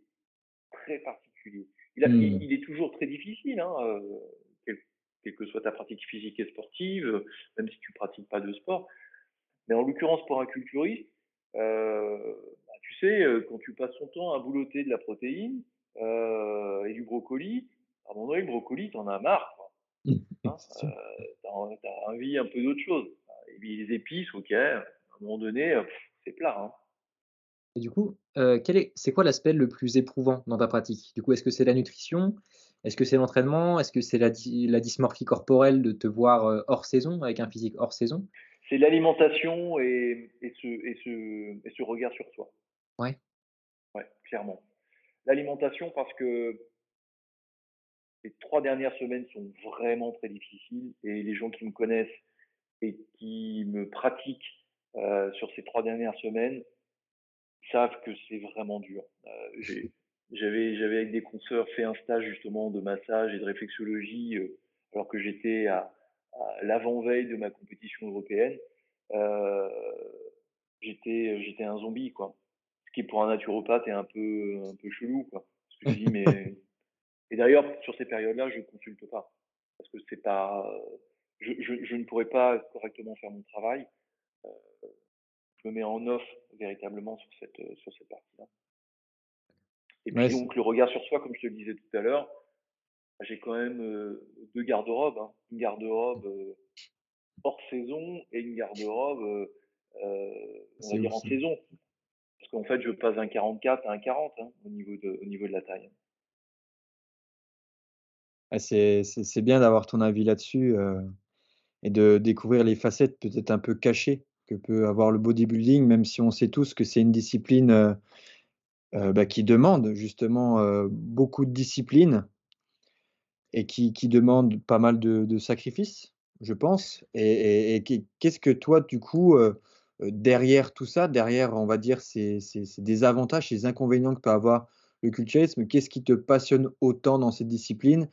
très particulier. Il, a- il- il est toujours très difficile, hein, euh, quelle, quelle que soit ta pratique physique et sportive, même si tu pratiques pas de sport. Mais en l'occurrence, pour un culturiste, euh, bah, tu sais, euh, quand tu passes ton temps à boulotter de la protéine euh, et du brocoli, à un moment donné, le brocoli, t'en as marre. quoi. Hein, euh, t'as, t'as envie un peu d'autre chose. Et puis les épices, ok, à un moment donné, c'est plat. Hein. Et du coup, quel est c'est quoi l'aspect le plus éprouvant dans ta pratique? Du coup, est-ce que c'est la nutrition? Est-ce que c'est l'entraînement? Est-ce que c'est la la dysmorphie corporelle de te voir, hors saison, avec un physique hors saison? C'est l'alimentation et, et, ce, et, ce, et ce regard sur soi. Ouais. Ouais, clairement. L'alimentation parce que les trois dernières semaines sont vraiment très difficiles et les gens qui me connaissent et qui me pratiquent euh, sur ces trois dernières semaines savent que c'est vraiment dur. Euh, j'avais, j'avais avec des consoeurs fait un stage justement de massage et de réflexologie euh, alors que j'étais à, à l'avant-veille de ma compétition européenne. Euh, j'étais, j'étais un zombie quoi. Ce qui pour un naturopathe est un peu, un peu chelou quoi. Parce que je dis mais et d'ailleurs sur ces périodes-là je consulte pas parce que c'est pas, je, je, je ne pourrais pas correctement faire mon travail. Je me mets en off véritablement sur cette, euh, sur cette partie-là. Et puis Ouais, donc le regard sur soi, comme je te le disais tout à l'heure, j'ai quand même euh, deux garde-robes. hein. Une garde-robe euh, hors saison et une garde-robe euh, on va dire en saison. Parce qu'en fait, je passe un 44 à un 40 hein, au, niveau de, au niveau de la taille. Ah, c'est bien d'avoir ton avis là-dessus et de découvrir les facettes peut-être un peu cachées que peut avoir le bodybuilding, même si on sait tous que c'est une discipline bah, qui demande justement beaucoup de discipline et qui, demande pas mal de, sacrifices, je pense. Et, qu'est-ce que toi, du coup, derrière tout ça, derrière, on va dire, ces, des avantages, ces inconvénients que peut avoir le culturisme, qu'est-ce qui te passionne autant dans cette discipline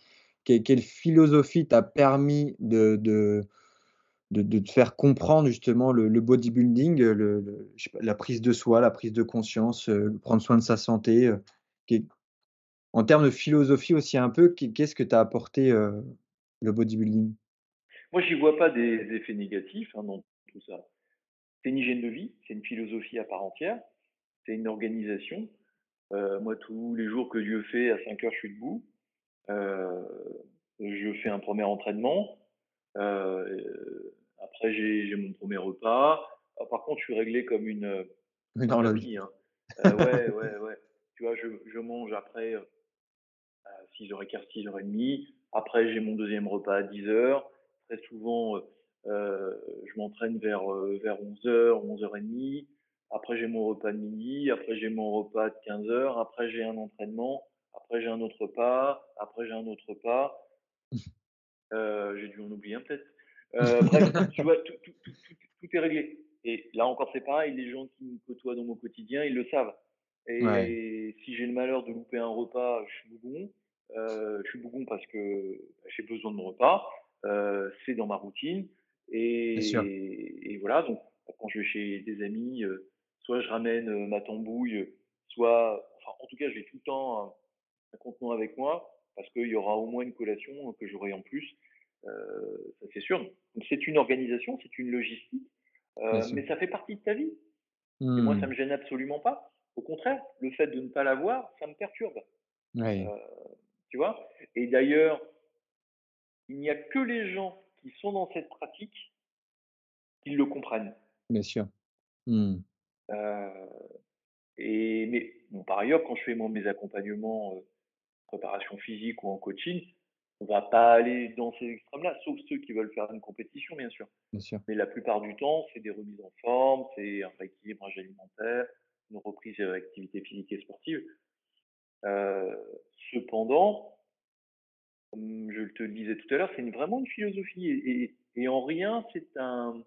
quelle, philosophie t'a permis de, de, te faire comprendre justement le, bodybuilding, le, la prise de soi, la prise de conscience, prendre soin de sa santé En termes de philosophie aussi un peu, qu'est-ce que t'a apporté le bodybuilding? Moi, j'y vois pas des effets négatifs hein, dans tout ça. C'est une hygiène de vie, c'est une philosophie à part entière, c'est une organisation. moi, tous les jours que Dieu fait, à 5 heures, je suis debout. Euh, je fais un premier entraînement. Euh, après, j'ai mon premier repas. Ah, par contre, je suis réglé comme une, une horloge. Hein. Euh, ouais, ouais, ouais. Tu vois, je, je mange après 6h15, 6h30. Après, j'ai mon deuxième repas à 10h. Très souvent, euh, je m'entraîne vers, vers 11h, 11h30. Après, j'ai mon repas de midi. Après, j'ai mon repas de 15h. Après, j'ai un entraînement après j'ai un autre pas, après j'ai un autre pas. Euh, j'ai dû en oublier un peut-être. Euh, bref, tu vois, tout, tout, tout, tout, est réglé. Et là encore, c'est pareil, les gens qui me côtoient dans mon quotidien, ils le savent. Et si j'ai le malheur de louper un repas, je suis bougon. Euh, je suis bougon parce que j'ai besoin de mon repas. Euh, c'est dans ma routine. Et, et, voilà, donc quand je vais chez des amis, euh, soit je ramène euh, ma tambouille, soit, enfin, en tout cas, je vais tout le temps un contenant avec moi parce qu'il y aura au moins une collation que j'aurai en plus. Euh, ça c'est sûr. Donc c'est une organisation, c'est une logistique, euh, mais ça fait partie de ta vie. Et moi, ça mmh. me gêne absolument pas. Au contraire, le fait de ne pas l'avoir, ça me perturbe. Euh, tu vois? Et d'ailleurs, il n'y a que les gens qui sont dans cette pratique qui le comprennent. Bien sûr. Mmh. et mais bon, par ailleurs, quand je fais moi, mes accompagnements préparation physique ou en coaching, on va pas aller dans ces extrêmes-là, sauf ceux qui veulent faire une compétition, bien sûr. Mais la plupart du temps, c'est des remises en forme, c'est un rééquilibrage alimentaire, une reprise de l'activité physique et sportive. Euh, cependant, comme je te le disais tout à l'heure, c'est vraiment une philosophie et, et, en rien c'est un,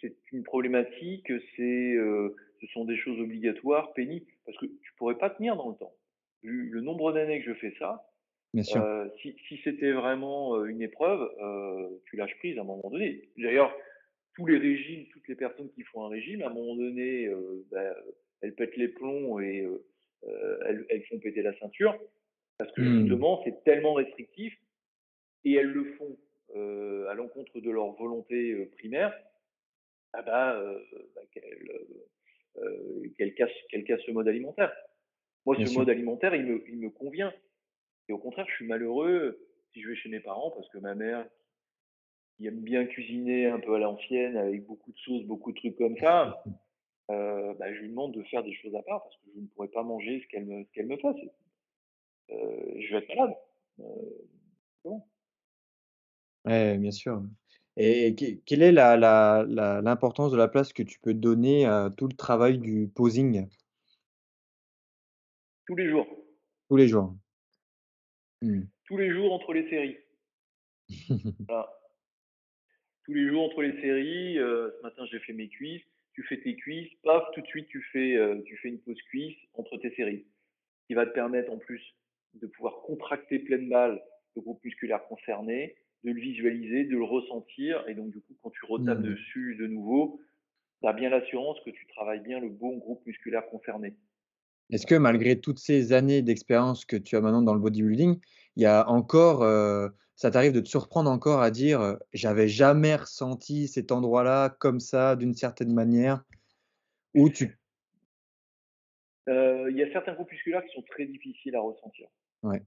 c'est une problématique, c'est, euh, ce sont des choses obligatoires, pénibles, parce que tu pourrais pas tenir dans le temps le nombre d'années que je fais ça, euh, si, si c'était vraiment euh, une épreuve, euh, tu lâches prise à un moment donné. D'ailleurs, tous les régimes, toutes les personnes qui font un régime, à un moment donné, euh, bah, elles pètent les plombs et euh, elles, elles, font péter la ceinture parce que mmh. justement, c'est tellement restrictif et elles le font à l'encontre de leur volonté primaire. Ah bah, bah qu'elles qu cassent, qu cassent ce mode alimentaire. Moi, ce mode alimentaire, il me, il me convient. Et au contraire, je suis malheureux si je vais chez mes parents parce que ma mère, qui aime bien cuisiner un peu à l'ancienne, avec beaucoup de sauces, beaucoup de trucs comme ça, euh, bah, je lui demande de faire des choses à part parce que je ne pourrais pas manger ce qu'elle me, qu'elle me fasse. Euh, je vais être malade. Euh, bon. Ouais, bien sûr. Et quelle est l'importance la, la, de la place que tu peux donner à tout le travail du posing? Tous les jours. Tous les jours. Mmh. Tous les jours entre les séries. Tous les jours entre les séries. Euh, ce matin, j'ai fait mes cuisses. Tu fais tes cuisses. Paf, tout de suite, tu fais, euh, tu fais une pause cuisse entre tes séries. Qui va te permettre en plus de pouvoir contracter pleine balle le groupe musculaire concerné, de le visualiser, de le ressentir. Et donc, du coup, quand tu retapes mmh. dessus de nouveau, tu as bien l'assurance que tu travailles bien le bon groupe musculaire concerné. Est-ce que malgré toutes ces années d'expérience que tu as maintenant dans le bodybuilding, il y a encore, euh, ça t'arrive de te surprendre encore à dire, euh, j'avais jamais ressenti cet endroit-là comme ça, d'une certaine manière, ou tu euh, il y a certains groupes musculaires qui sont très difficiles à ressentir. Ouais,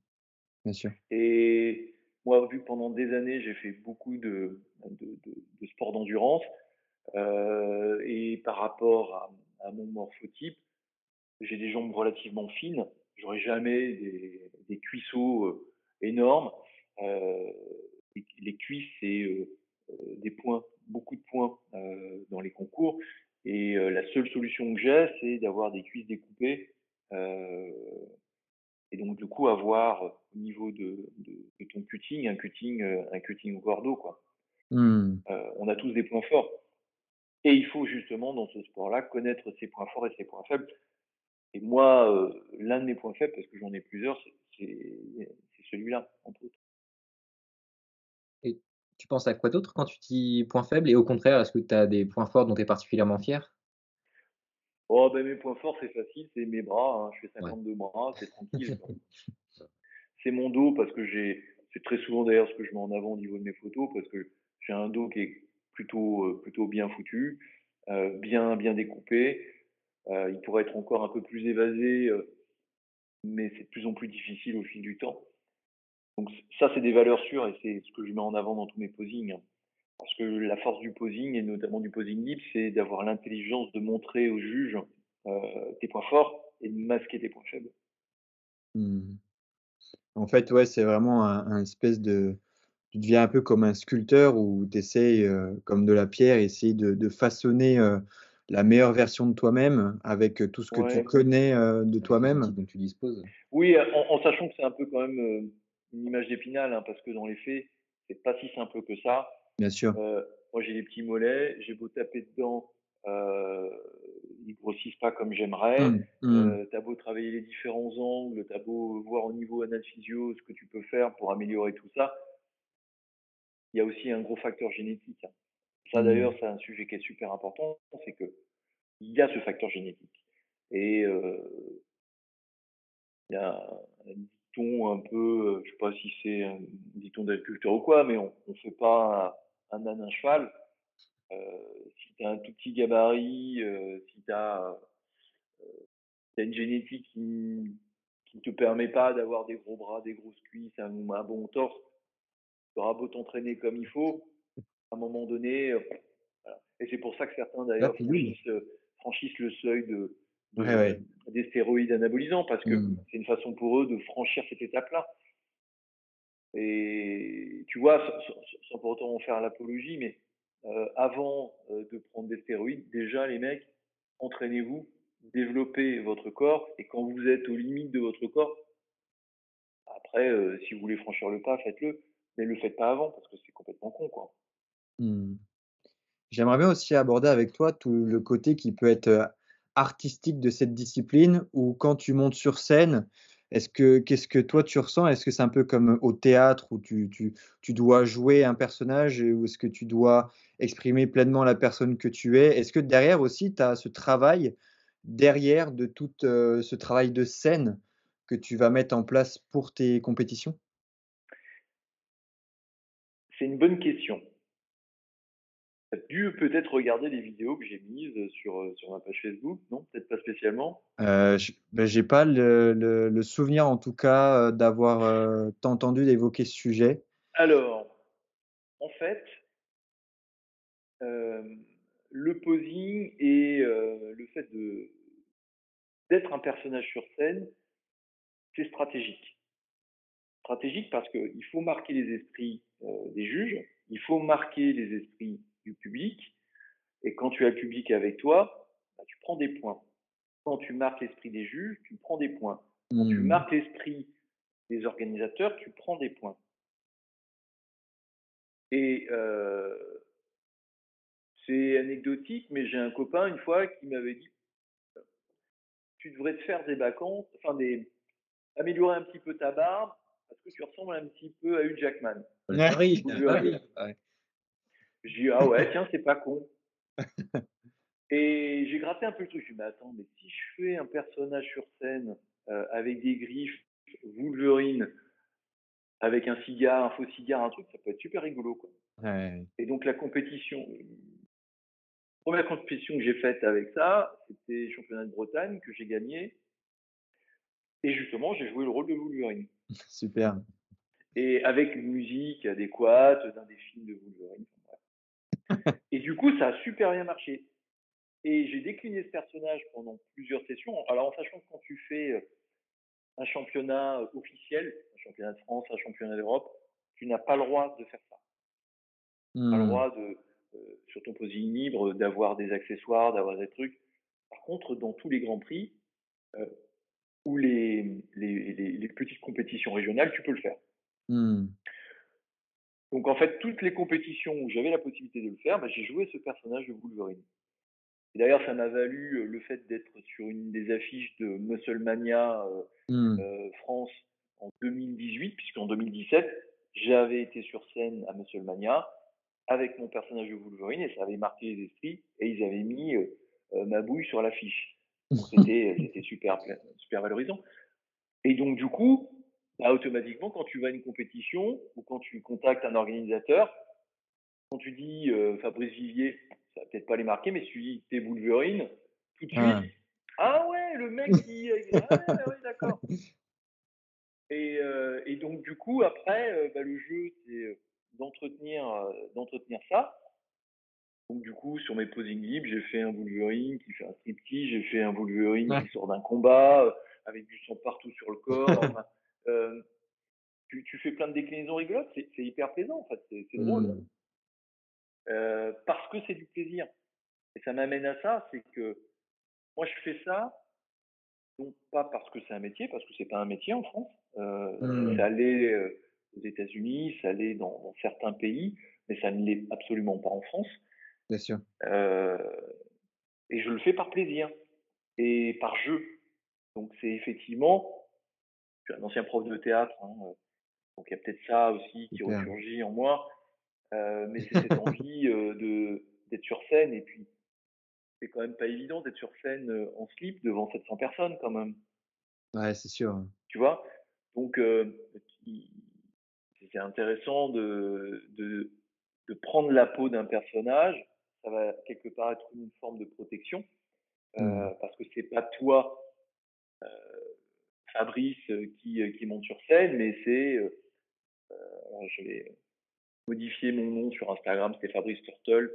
bien sûr. Et moi, vu que pendant des années, j'ai fait beaucoup de, de, de, de sport d'endurance, Euh, et par rapport à, à mon morphotype, j'ai des jambes relativement fines. J'aurais jamais des, des cuisseaux euh, énormes. Euh, les, les cuisses, c'est euh, des points, beaucoup de points dans les concours. Et la seule solution que j'ai, c'est d'avoir des cuisses découpées. Et donc, du coup, avoir au niveau de, de, de ton cutting, un cutting, un cutting au cordeau, quoi. Mmh. Euh, on a tous des points forts. Et il faut justement, dans ce sport-là, connaître ses points forts et ses points faibles. Et moi, euh, l'un de mes points faibles, parce que j'en ai plusieurs, c'est celui-là, entre autres. Et tu penses à quoi d'autre quand tu dis points faibles? Et au contraire, est-ce que tu as des points forts dont tu es particulièrement fier? Oh, ben, mes points forts, c'est facile, c'est mes bras, hein. Je fais Ouais. 52 bras, c'est tranquille. C'est mon dos parce que j'ai c'est très souvent d'ailleurs ce que je mets en avant au niveau de mes photos parce que j'ai un dos qui est plutôt, heu, plutôt bien foutu, heu, bien bien découpé. Heu, il pourrait être encore un peu plus évasé, heu, mais c'est de plus en plus difficile au fil du temps. Donc ça, c'est des valeurs sûres et c'est ce que je mets en avant dans tous mes posings, hein. Parce que la force du posing et notamment du posing libre, c'est d'avoir l'intelligence de montrer au juge, heu, tes points forts et de masquer tes points faibles. Mmh. En fait, ouais, c'est vraiment un espèce de tu deviens un peu comme un sculpteur où tu essayes, heu, comme de la pierre, essayer de façonner, la meilleure version de toi-même avec, heu, tout ce que tu connais, heu, de toi-même? dont tu disposes. Oui, en en sachant que c'est un peu quand même, une image d'Épinal, hein, parce que dans les faits, c'est pas si simple que ça. Bien sûr. Heu, moi, j'ai des petits mollets, j'ai beau taper dedans, ils grossissent pas comme j'aimerais. Mmh, mmh. Heu, tu as beau travailler les différents angles, tu as beau voir au niveau anal-physio ce que tu peux faire pour améliorer tout ça il y a aussi un gros facteur génétique, hein. Ça Mmh. d'ailleurs, c'est un sujet qui est super important, c'est qu'il y a ce facteur génétique et il y a un dicton un peu, je sais pas si c'est un dicton d'agriculteur ou quoi, mais on on fait pas un âne un cheval. Si tu as un tout petit gabarit, si tu as, as une génétique qui qui te permet pas d'avoir des gros bras, des grosses cuisses, un un bon torse, tu auras beau t'entraîner comme il faut, à un moment donné, voilà et c'est pour ça que certains d'ailleurs pilule. franchissent, le seuil de Ouais, de ouais. des stéroïdes anabolisants parce que Mmh. c'est une façon pour eux de franchir cette étape-là. Et tu vois, sans pour autant en faire l'apologie, mais heu, avant, de prendre des stéroïdes, déjà les mecs, entraînez-vous, développez votre corps et quand vous êtes aux limites de votre corps après, si vous voulez franchir le pas, faites-le, mais le faites pas avant parce que c'est complètement con, quoi. Mmh. J'aimerais bien aussi aborder avec toi tout le côté qui peut être, artistique de cette discipline où quand tu montes sur scène, est-ce que qu'est-ce que toi tu ressens? Est-ce que c'est un peu comme au théâtre où tu tu dois jouer un personnage où est-ce que tu dois exprimer pleinement la personne que tu es? Est-ce que derrière aussi tu as ce travail, derrière de tout, ce travail de scène que tu vas mettre en place pour tes compétitions? C'est une bonne question. Tu as dû peut-être regarder les vidéos que j'ai mises, heu, sur, heu, sur ma page Facebook, non? Peut-être pas spécialement? Heu, j bah, j'ai pas le le le souvenir en tout cas, heu, d'avoir, heu, t'entendu évoquer ce sujet. Alors, en fait le posing et le fait de d'être un personnage sur scène c'est stratégique. Stratégique parce qu'il faut marquer les esprits, des juges, il faut marquer les esprits du public et quand tu as le public avec toi, bah, tu prends des points. Quand tu marques l'esprit des juges, tu prends des points. Quand tu Mmh. marques l'esprit des organisateurs, tu prends des points. Et heu c'est anecdotique, mais j'ai un copain une fois qui m'avait dit: «Tu devrais te faire des vacances, enfin des améliorer un petit peu ta barbe parce que tu ressembles un petit peu à Hugh Jackman, Wolverine, Wolverine». ouais. Je dis: «Ah ouais, tiens, c'est pas con». Et j'ai gratté un peu le truc, je dis: «Mais attends, mais si je fais un personnage sur scène, heu, avec des griffes, Wolverine, avec un cigare, un faux cigare, un truc, ça peut être super rigolo, quoi». Ouais. Et donc la compétition 1re compétition que j'ai faite avec ça, c'était championnat de Bretagne que j'ai gagné et justement, j'ai joué le rôle de Wolverine. Super. Et avec une musique adéquate d'un des films de Wolverine. Et du coup, ça a super bien marché. Et j'ai décliné ce personnage pendant plusieurs sessions. Alors, en sachant que quand tu fais un championnat officiel, un championnat de France, un championnat d'Europe, tu n'as pas le droit de faire ça. Tu n'as pas le Mmh. droit de, euh, sur ton posing libre, d'avoir des accessoires, d'avoir des trucs. Par contre, dans tous les grands prix euh, ou les, les, les, les petites compétitions régionales, tu peux le faire. Mmh. Donc en fait, toutes les compétitions où j'avais la possibilité de le faire, bah, j'ai joué ce personnage de Wolverine. Et d'ailleurs, ça m'a valu euh, le fait d'être sur une des affiches de Musclemania Mmh. euh, France en 2018, puisqu'en 2017, j'avais été sur scène à Musclemania avec mon personnage de Wolverine et ça avait marqué les esprits et ils avaient mis euh, ma bouille sur l'affiche. C'était super, super valorisant. Et donc du coup, bah, automatiquement, quand tu vas à une compétition ou quand tu contactes un organisateur, quand tu dis euh, Fabrice Vivier, ça va peut-être pas les marquer, mais si tu dis t'es Wolverine, tout de suite, ah ouais, le mec qui. Ah ouais, ouais, d'accord. Et, euh, et donc, du coup, après, euh, bah, le jeu, c'est d'entretenir d'entretenir ça. Donc, du coup, sur mes posing libres, j'ai fait un Wolverine qui fait un striptease, j'ai fait un Wolverine Ouais. qui sort d'un combat, avec du sang partout sur le corps. enfin, euh, tu, tu fais plein de déclinaisons rigolotes, c'est hyper plaisant, en fait, c'est drôle. Mmh. Euh, parce que c'est du plaisir. Et ça m'amène à ça, c'est que moi, je fais ça, non pas parce que c'est un métier, parce que c'est pas un métier en France. Euh, Mmh. Ça l'est euh, aux États-Unis, ça l'est dans, dans certains pays, mais ça ne l'est absolument pas en France. Bien sûr. Euh, et je le fais par plaisir et par jeu. Donc c'est effectivement, je suis un ancien prof de théâtre, hein, euh, donc il y a peut-être ça aussi qui ressurgit en moi, euh, mais c'est cette envie euh, de d'être sur scène et puis c'est quand même pas évident d'être sur scène euh, en slip devant 700 personnes quand même, Ouais, c'est sûr. tu vois? Donc euh, c'est intéressant de, de de prendre la peau d'un personnage, ça va quelque part être une forme de protection euh, Mmh. parce que c'est pas toi euh, Fabrice euh, qui, euh, qui monte sur scène, mais c'est euh, je vais modifier mon nom sur Instagram, c'était Fabrice Turtle,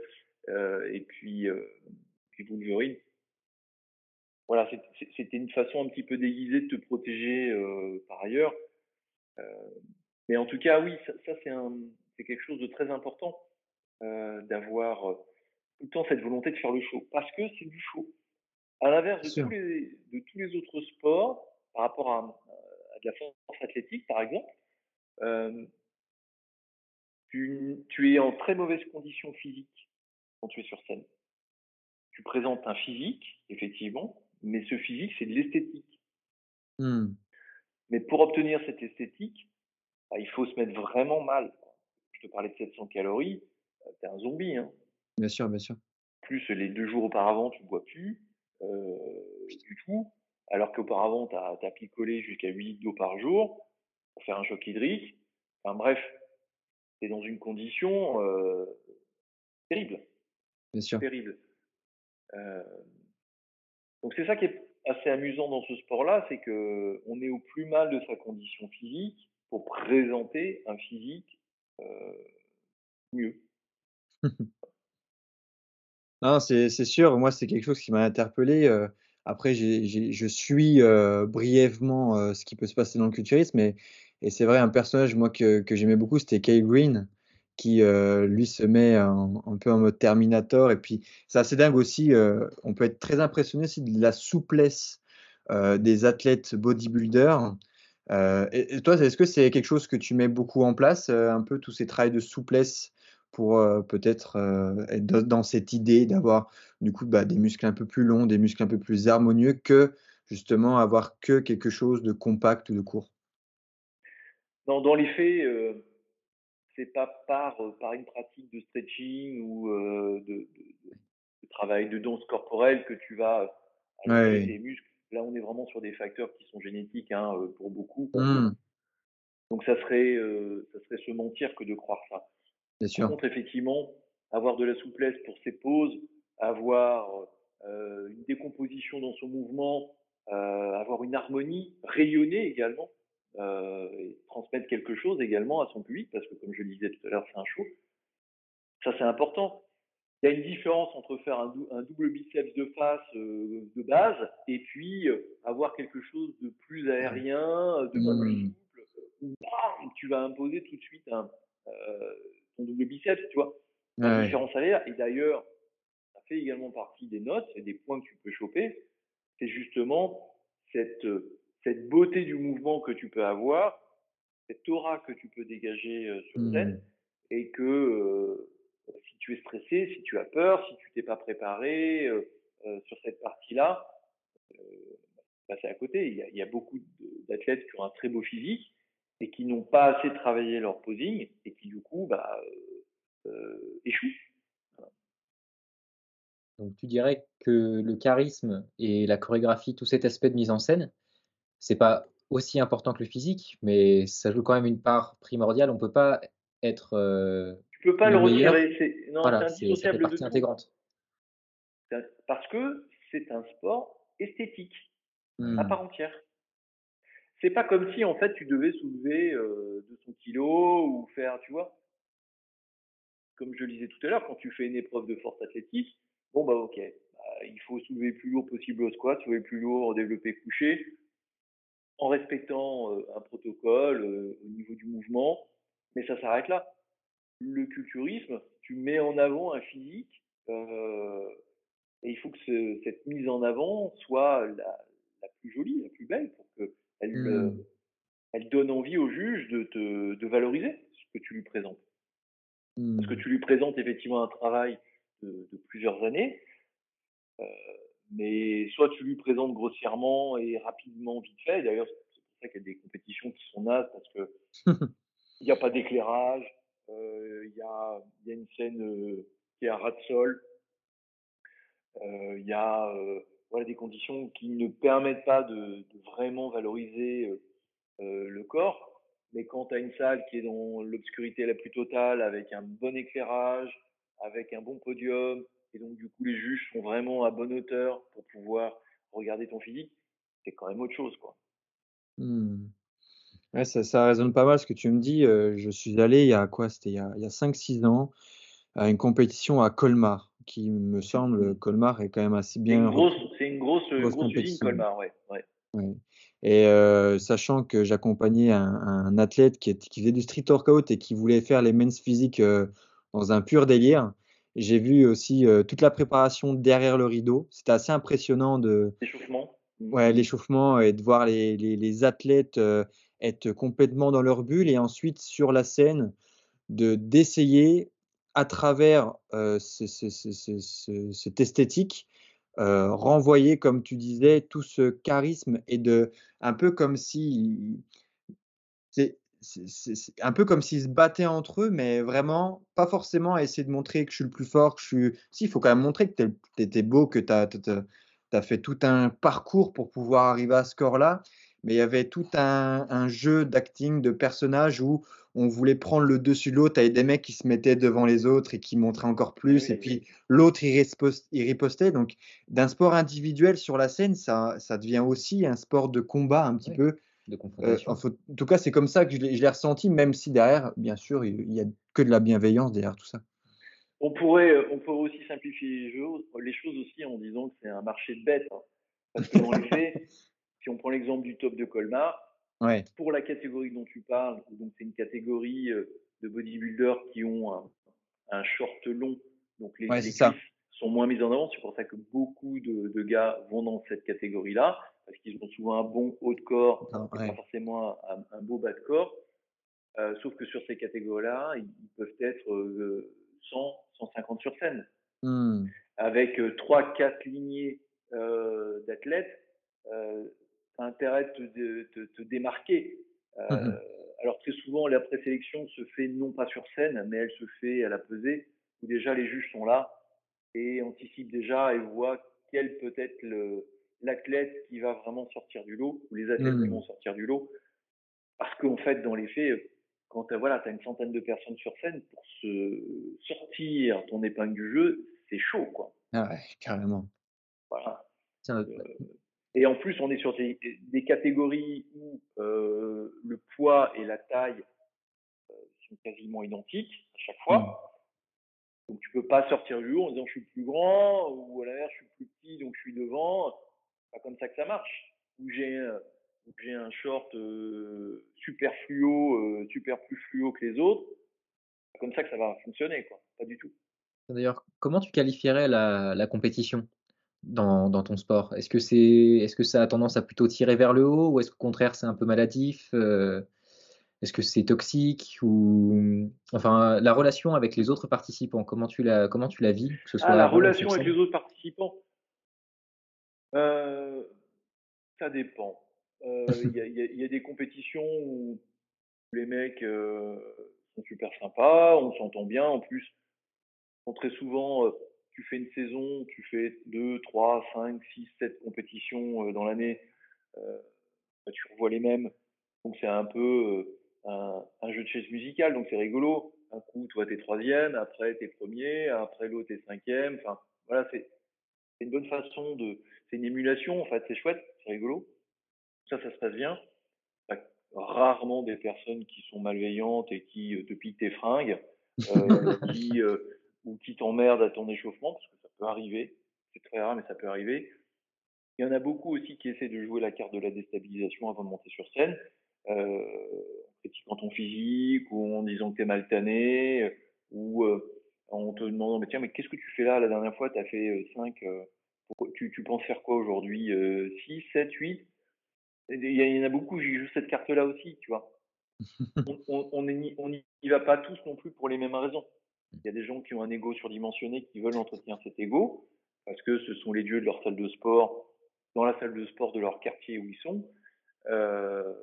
et puis, puis Wolverine. Voilà, c'était une façon un petit peu déguisée de te protéger euh, par ailleurs. Euh, mais en tout cas, oui, ça, ça, c'est quelque chose de très important euh, d'avoir tout le temps cette volonté de faire le show, parce que c'est du show. À l'inverse de sûr. tous les de tous les autres sports, par rapport à, à de la force athlétique, par exemple, euh, tu, tu es en très mauvaise condition physique quand tu es sur scène. Tu présentes un physique, effectivement, mais ce physique, c'est de l'esthétique. Mmh. Mais pour obtenir cette esthétique, bah, il faut se mettre vraiment mal. Je te parlais de 700 calories, euh, t'es un zombie. Hein. Bien sûr, bien sûr. Plus les deux jours auparavant, tu ne bois plus euh, du tout, alors qu'auparavant, tu as, picolé jusqu'à 8 litres d'eau par jour pour faire un choc hydrique. Enfin bref, tu es dans une condition euh, terrible. Bien sûr. terrible. Euh, donc c'est ça qui est assez amusant dans ce sport-là, c'est que on est au plus mal de sa condition physique pour présenter un physique euh, mieux. Non, c'est c'est sûr. Moi, c'est quelque chose qui m'a interpellé. Après, je suis euh, brièvement euh, ce qui peut se passer dans le culturisme, mais et c'est vrai, un personnage moi que, j'aimais beaucoup, c'était Kay Green, qui euh, lui se met un peu en mode Terminator. Et puis, c'est assez dingue aussi. on peut être très impressionné aussi de la souplesse des athlètes bodybuilders. Et, et toi, est-ce que c'est quelque chose que tu mets beaucoup en place, un peu tous ces travails de souplesse? Pour euh, peut-être euh, être dans cette idée d'avoir du coup bah, des muscles un peu plus longs, des muscles un peu plus harmonieux que justement avoir que quelque chose de compact ou de court? Dans, dans les faits, euh, c'est pas par, euh, par une pratique de stretching ou de, de- de travail de danse corporelle que tu vas Ouais. tes muscles. Là, on est vraiment sur des facteurs qui sont génétiques hein, pour beaucoup. Mmh, Donc ça serait, ça serait se mentir que de croire ça. Bien Par sûr. contre, effectivement, avoir de la souplesse pour ses poses, avoir euh, une décomposition dans son mouvement, euh, avoir une harmonie, rayonner également, euh, et transmettre quelque chose également à son public, parce que comme je le disais tout à l'heure, c'est un show. Ça, c'est important. il y a une différence entre faire un, double biceps de face euh, de base et puis euh, avoir quelque chose de plus aérien, de plus mmh. souple, où tu vas imposer tout de suite un, euh, ton double biceps, tu vois? La différence à l'air, et d'ailleurs, ça fait également partie des notes et des points que tu peux choper, c'est justement cette, cette beauté du mouvement que tu peux avoir, cette aura que tu peux dégager sur scène, mmh. et que si tu es stressé, si tu as peur, si tu t'es pas préparé euh, euh, sur cette partie-là, euh, bah, c'est à côté. Il y, a, beaucoup d'athlètes qui ont un très beau physique et qui n'ont pas assez travaillé leur posing et qui du coup bah, échouent. Donc tu dirais que le charisme et la chorégraphie, tout cet aspect de mise en scène, c'est pas aussi important que le physique, mais ça joue quand même une part primordiale. On peut pas être tu peux pas le, retirer. C'est non, c'est partie intégrante. Parce que c'est un sport esthétique à mmh. part entière. C'est pas comme si en fait tu devais soulever euh, 200 kilos ou faire, tu vois. Comme je le disais tout à l'heure, quand tu fais une épreuve de force athlétique, bon bah ok, bah, il faut soulever le plus lourd possible au squat, soulever le plus lourd, développer couché, en respectant euh, un protocole euh, au niveau du mouvement, mais ça s'arrête là le culturisme, tu mets en avant un physique euh, et il faut que cette mise en avant soit la, plus jolie, la plus belle qu'elle mmh. elle donne envie au juge de, te, de valoriser ce que tu lui présentes. Parce que mmh. tu lui présentes effectivement un travail de, plusieurs années, euh, mais soit tu lui présentes grossièrement et rapidement, vite fait. D'ailleurs, c'est pour ça qu'il y a des compétitions qui sont nazes parce que il n'y a pas d'éclairage, euh, il y a, y, a, une scène euh, qui est à ras de sol. Euh, il y a voilà, des conditions qui ne permettent pas de, de vraiment valoriser le corps. Mais quand tu as une salle qui est dans l'obscurité la plus totale, avec un bon éclairage, avec un bon podium, et donc du coup les juges sont vraiment à bonne hauteur pour pouvoir regarder ton physique, c'est quand même autre chose. quoi. Mmh. Ouais, ça, ça résonne pas mal ce que tu me dis. je suis allé il y a quoi? C'était il y a, il y a 5-6 ans à une compétition à Colmar, qui me semble, Colmar est quand même assez bien. Une grosse, une grosse, grosse, grosse usine, Colmar, ouais. ouais. ouais. Et sachant que j'accompagnais un, un, athlète qui, qui, faisait du street workout et qui voulait faire les men's physiques dans un pur délire, j'ai vu aussi toute la préparation derrière le rideau. C'était assez impressionnant de. L'échauffement. Ouais, l'échauffement et de voir les, les, les athlètes être complètement dans leur bulle et ensuite sur la scène de d'essayer à travers euh, cette esthétique euh, renvoyer comme tu disais tout ce charisme et de un peu comme si c'est un peu comme s'ils se battaient entre eux, mais vraiment pas forcément à essayer de montrer que je suis le plus fort, que je suis. Si, il faut quand même montrer que tu étais beau, que tu as, fait tout un parcours pour pouvoir arriver à ce corps-là mais il y avait tout un, jeu d'acting de personnages où on voulait prendre le dessus de l'autre avec des mecs qui se mettaient devant les autres et qui montraient encore plus, et puis l'autre il, ripostait. Donc d'un sport individuel sur la scène, ça, ça devient aussi un sport de combat un petit peu. De euh, en, tout cas, c'est comme ça que je l'ai ressenti, même si derrière, bien sûr, il n'y a que de la bienveillance derrière tout ça. On pourrait, euh, on pourrait aussi simplifier les choses, les choses aussi en disant que c'est un marché de bêtes. Hein. Parce que les faits, si on prend l'exemple du top de Colmar, pour la catégorie dont tu parles, donc c'est une catégorie euh, de bodybuilders qui ont un, short long, donc les, sont moins mis en avant. C'est pour ça que beaucoup de, gars vont dans cette catégorie-là, parce qu'ils ont souvent un bon haut de corps, pas forcément un, beau bas de corps. Euh, sauf que sur ces catégories-là, ils, peuvent être 100, euh, 150 sur scène, mmh. avec 3-4 lignées d'athlètes intérêt de te, démarquer. Euh, mmh alors très souvent, la présélection se fait non pas sur scène, mais elle se fait à la pesée, où déjà les juges sont là et anticipent déjà et voient quel peut être l'athlète qui va vraiment sortir du lot, ou les athlètes qui mmh. vont sortir du lot. Parce qu'en fait, dans les faits, quand tu voilà, as une centaine de personnes sur scène, pour se sortir ton épingle du jeu, c'est chaud. Quoi. Ah ouais, carrément. Voilà. Euh, et en plus, on est sur des, catégories où euh, le poids et la taille euh, sont quasiment identiques à chaque fois. Donc tu peux pas sortir du lot en disant je suis plus grand ou à l'inverse je suis plus petit donc je suis devant. C'est pas comme ça que ça marche. Ou j'ai j'ai un short euh, super fluo, euh, super plus fluo que les autres. C'est comme ça que ça va fonctionner quoi. Pas du tout. D'ailleurs, comment tu qualifierais la, la compétition? Dans, dans ton sport? Est-ce que, c'est, est-ce que ça a tendance à plutôt tirer vers le haut ou est-ce qu'au contraire c'est un peu maladif euh, Est-ce que c'est toxique ou enfin la relation avec les autres participants Comment tu la comment tu la vis que ce soit ah, La relation avec les autres participants, euh, ça dépend. Euh, il y, a, y, a des compétitions où les mecs sont super sympas, on s'entend bien. En plus très souvent, tu fais une saison, tu fais 2, 3, 5, 6, 7 compétitions euh, dans l'année, euh, bah, tu revois les mêmes. Donc c'est un peu un, jeu de chaise musicale, donc c'est rigolo. Un coup, toi, t'es troisième, après, t'es premier, après, l'autre, t'es cinquième. Enfin, voilà, c'est une bonne façon de. C'est une émulation, en fait, c'est chouette, c'est rigolo. Ça, ça se passe bien. rarement des personnes qui sont malveillantes et qui te piquent tes fringues, qui ou qui t'emmerde à ton échauffement, parce que ça peut arriver. C'est très rare, mais ça peut arriver. Il y en a beaucoup aussi qui essaient de jouer la carte de la déstabilisation avant de monter sur scène, euh, en critiquant ton physique, ou en disant que tu es mal tanné, ou euh, en te demandant, mais tiens, mais qu'est-ce que tu fais là? La dernière fois, tu as fait 5, euh, tu, tu, penses faire quoi aujourd'hui? 6, 7, 8 Il y en a beaucoup, qui jouent cette carte-là aussi, tu vois. on n'y on, on va pas tous non plus pour les mêmes raisons. Il y a des gens qui ont un ego surdimensionné qui veulent entretenir cet ego parce que ce sont les dieux de leur salle de sport, dans la salle de sport de leur quartier où ils sont. Euh,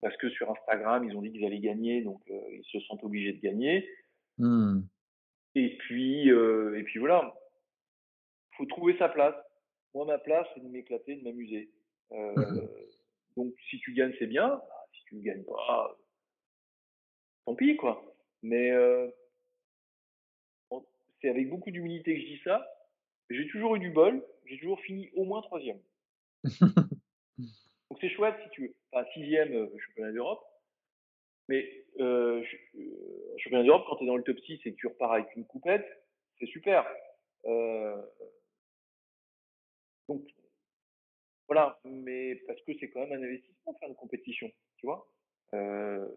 parce que sur Instagram, ils ont dit qu'ils allaient gagner, donc euh, ils se sentent obligés de gagner. Hmm. Et puis, euh, et puis voilà, faut trouver sa place. Moi, ma place, c'est de m'éclater, de m'amuser. donc, si tu gagnes, c'est bien. Si tu ne gagnes pas, tant pis, quoi. Mais c'est avec beaucoup d'humilité que je dis ça. J'ai toujours eu du bol, j'ai toujours fini au moins troisième. Donc c'est chouette si tu veux. Enfin, sixième euh, championnat d'Europe. Mais euh, euh, championnat d'Europe, quand tu es dans le top 6 et que tu repars avec une coupette, c'est super. Euh, donc voilà, mais parce que c'est quand même un investissement de faire une compétition, tu vois. Euh,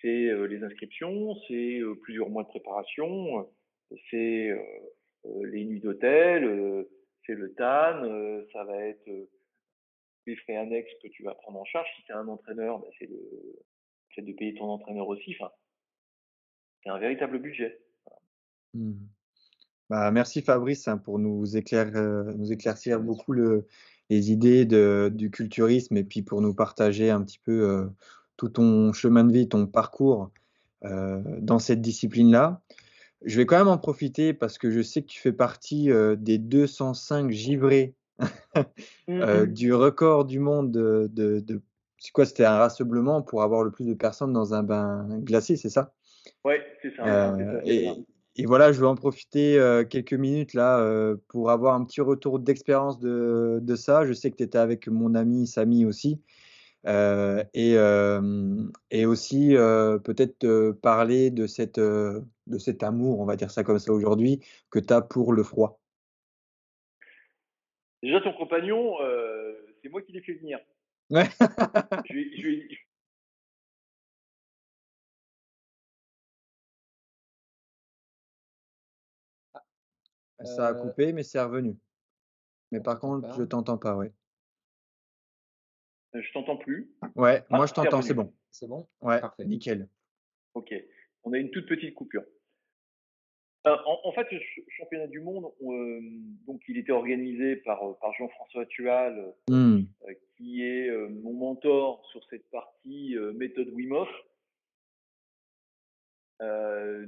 c'est les inscriptions, c'est plusieurs mois de préparation c'est euh, euh, les nuits d'hôtel, euh, c'est le TAN, ça va être les frais annexes que tu vas prendre en charge. Si tu as un entraîneur, bah, c'est de, de payer ton entraîneur aussi. Enfin, c'est un véritable budget. Mmh. Bah, merci Fabrice hein, pour nous, éclairer, nous éclaircir beaucoup le, les idées de, du culturisme et puis pour nous partager un petit peu tout ton chemin de vie, ton parcours dans cette discipline-là. Je vais quand même en profiter parce que je sais que tu fais partie euh, des 205 givrés euh, mmh du record du monde de, de, c'est quoi? C'était un rassemblement pour avoir le plus de personnes dans un bain glacé, c'est ça? Oui, c'est ça. Euh, et, et, voilà, je vais en profiter quelques minutes là pour avoir un petit retour d'expérience de, de, ça. Je sais que tu étais avec mon ami Samy aussi. Euh, et, euh, et, aussi euh, peut-être parler de, cette, de cet amour, on va dire ça comme ça aujourd'hui, que tu as pour le froid. Déjà, ton compagnon, c'est moi qui l'ai fait venir. Ouais. Ça a coupé, mais c'est revenu. Mais par contre, je t'entends pas, ouais. Je t'entends plus. Ouais, moi je ah, t'entends, c'est bon. C'est bon? Ouais, Parfait. nickel. Ok, on a une toute petite coupure. Euh, en, fait, le championnat du monde, euh, donc il était organisé par, euh, par Jean-François Tual, mmh. qui est mon mentor sur cette partie méthode Wim Hof.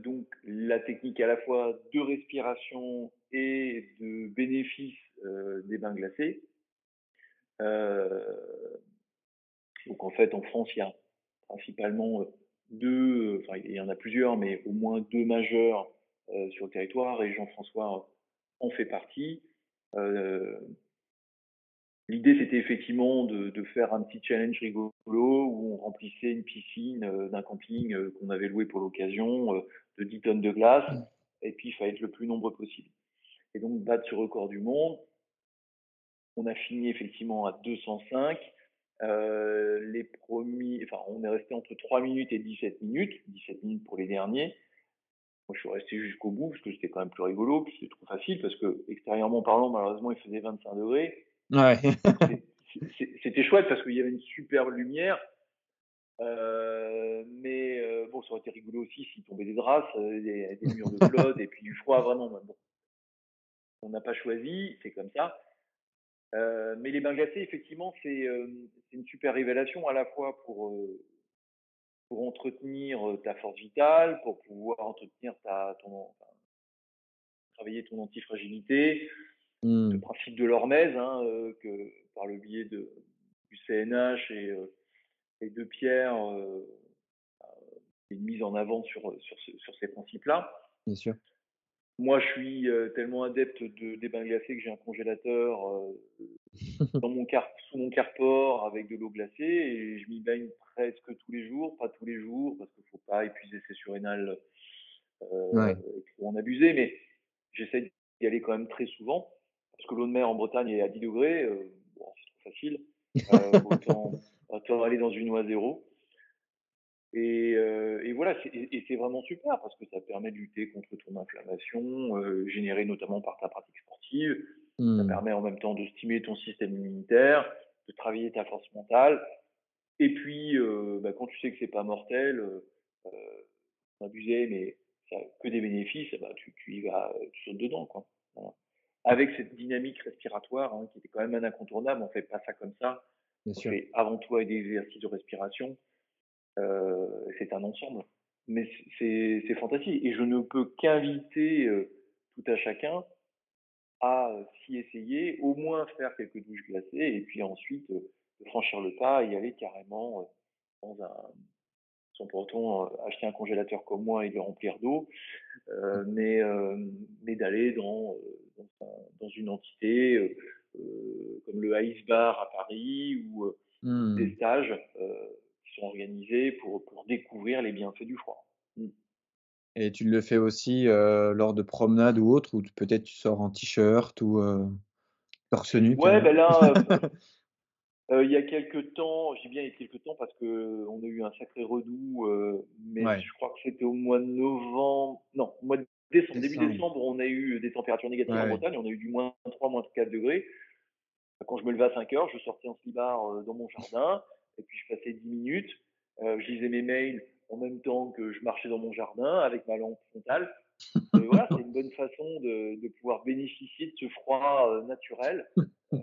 donc la technique à la fois de respiration et de bénéfice des bains glacés. Donc en fait, en France, il y a principalement deux, enfin il y en a plusieurs, mais au moins deux majeurs euh, sur le territoire, et Jean-François en fait partie. Euh, L'idée, c'était effectivement de, de, faire un petit challenge rigolo où on remplissait une piscine d'un camping qu'on avait loué pour l'occasion de 10 tonnes de glace. et puis il fallait être le plus nombreux possible. Et donc battre ce record du monde, on a fini effectivement à 205. Euh, les premiers, enfin, on est resté entre 3 minutes et 17 minutes, 17 minutes pour les derniers. Moi, je suis resté jusqu'au bout parce que c'était quand même plus rigolo, puis c'était trop facile parce que extérieurement parlant, malheureusement, il faisait 25 degrés. Ouais. c'était chouette parce qu'il y avait une superbe lumière. Euh, mais euh, bon, ça aurait été rigolo aussi s'il tombait des draps, euh, des, des, murs de flotte et puis du froid, vraiment. Bon. On n'a pas choisi, c'est comme ça. Euh, mais les bains glacés, effectivement, c'est une super révélation à la fois pour, pour entretenir ta force vitale, pour pouvoir entretenir ta, ton, enfin, travailler ton antifragilité, mmh. le principe de l'hormèse, hein, que par le biais de, du CNH et et de Pierre euh, une mise en avant sur, sur, sur ces principes-là. Bien sûr. Moi, je suis euh, tellement adepte de, des bains glacés que j'ai un congélateur euh, dans mon car, sous mon carport avec de l'eau glacée et je m'y baigne presque tous les jours, pas tous les jours parce qu'il ne faut pas épuiser ses surrénales euh, et trop en abuser, mais j'essaie d'y aller quand même très souvent parce que l'eau de mer en Bretagne est à 10 degrés, bon, c'est trop facile. autant, autant aller dans une oie zéro. Et, euh, et voilà, et c'est vraiment super parce que ça permet de lutter contre ton inflammation, euh, générée notamment par ta pratique sportive. Ça mmh. permet en même temps de stimuler ton système immunitaire, de travailler ta force mentale. Et puis, euh, bah, quand tu sais que c'est pas mortel, euh, abusé, mais ça a que des bénéfices, bah, tu, tu y vas, tu sautes dedans, quoi. Voilà. Avec cette dynamique respiratoire hein, qui était quand même un incontournable, on fait pas ça comme ça. Bien sûr. fait avant tout des exercices de respiration. Euh, c'est un ensemble. Mais c'est fantastique. Et je ne peux qu'inviter euh, tout à chacun à euh, s'y essayer, au moins faire quelques douches glacées, et puis ensuite euh, franchir le pas et aller carrément euh, dans un, sans pourtant acheter un congélateur comme moi et le remplir d'eau, euh, mais, mais d'aller dans, dans, dans, une entité euh, comme le Ice Bar à Paris ou euh, mmh. des stages euh, sont organisés pour, pour découvrir les bienfaits du froid. Mmh. Et tu le fais aussi euh, lors de promenades ou autres, ou peut-être tu sors en t-shirt ou euh, torse nu Ouais, ben là, euh, il y a quelques temps, j'ai bien il y a quelques temps parce que on a eu un sacré redout, mais ouais. je crois que c'était au mois de novembre, non, au mois de décembre, début décembre, on a eu des températures négatives ouais. en Bretagne, on a eu du moins 3, moins 4 degrés. Quand je me levais à 5 heures, je sortais en slibard dans mon jardin, et puis je passais 10 minutes, euh, je lisais mes mails en même temps que je marchais dans mon jardin avec ma lampe frontale. Et voilà, c'est une bonne façon de, de, pouvoir bénéficier de ce froid euh, naturel. Euh,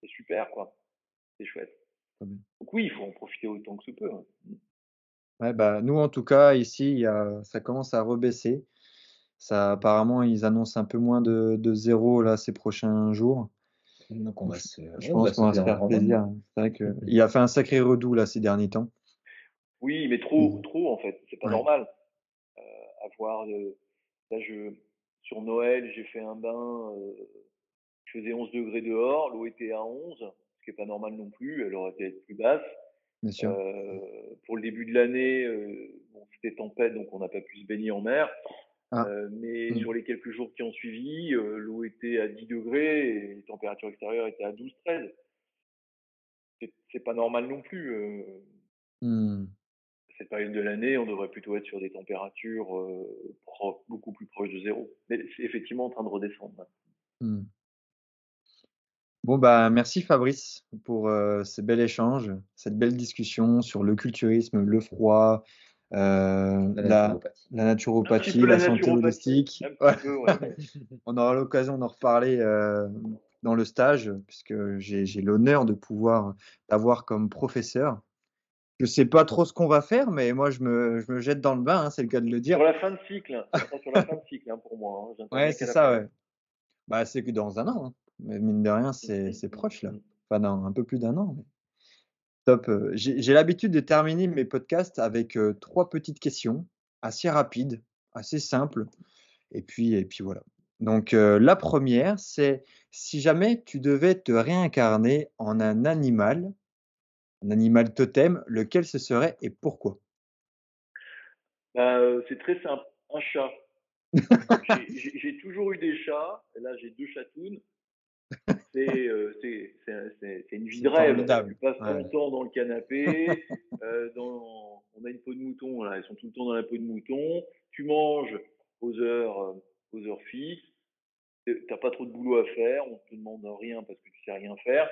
c'est super, quoi. C'est chouette. Donc oui, il faut en profiter autant que se peut. Hein. Ouais, bah, nous, en tout cas, ici, il y a, ça commence à rebaisser. Ça, apparemment, ils annoncent un peu moins de, de zéro là, ces prochains jours. Donc on va se, je pense qu'on va se faire plaisir. C'est vrai que il a fait un sacré redout là ces derniers temps. Oui, mais trop, trop en fait. C'est pas ouais. normal. Euh, avoir de... là je sur Noël j'ai fait un bain. Euh, je faisais 11 degrés dehors, l'eau était à 11, ce qui est pas normal non plus. Elle aurait été plus basse. Bien sûr. Euh, pour le début de l'année, euh, bon, c'était tempête donc on n'a pas pu se baigner en mer. Ah. Euh, mais mmh. sur les quelques jours qui ont suivi, euh, l'eau était à 10 degrés et les températures extérieures étaient à 12-13. C'est pas normal non plus. Euh. Mmh. Cette période de l'année, on devrait plutôt être sur des températures beaucoup plus proches de zéro. Mais c'est effectivement en train de redescendre. Mmh. Bon, bah, merci Fabrice pour euh, ce bel échange, cette belle discussion sur le culturisme, le froid, euh, la, la, naturopathie, la, la santé holistique. Ouais. Peu, ouais. On aura l'occasion d'en reparler euh, dans le stage, puisque j'ai l'honneur de pouvoir t'avoir comme professeur. Je sais pas trop ce qu'on va faire, mais moi je me, je me jette dans le bain, hein, c'est le cas de le dire. Sur la fin de cycle, sur la fin de cycle hein, pour moi. Hein. Ouais, c'est ça, ouais. Bah, c'est que dans un an, hein. mais mine de rien, c'est proche là. Enfin, dans un peu plus d'un an. Mais... Top. J'ai l'habitude de terminer mes podcasts avec euh, trois petites questions assez rapides, assez simples. Et puis, et puis voilà. Donc euh, la première, c'est si jamais tu devais te réincarner en un animal, un animal totem, lequel ce serait et pourquoi? Bah, C'est très simple, un chat. J'ai toujours eu des chats, et là j'ai deux chatounes. C'est euh, une vie de rêve. Tu passes ton temps dans le canapé, euh, dans, on a une peau de mouton, là, ils sont tout le temps dans la peau de mouton. Tu manges aux heures, euh, aux heures fixes. T'as pas trop de boulot à faire, on te demande rien parce que tu sais rien faire.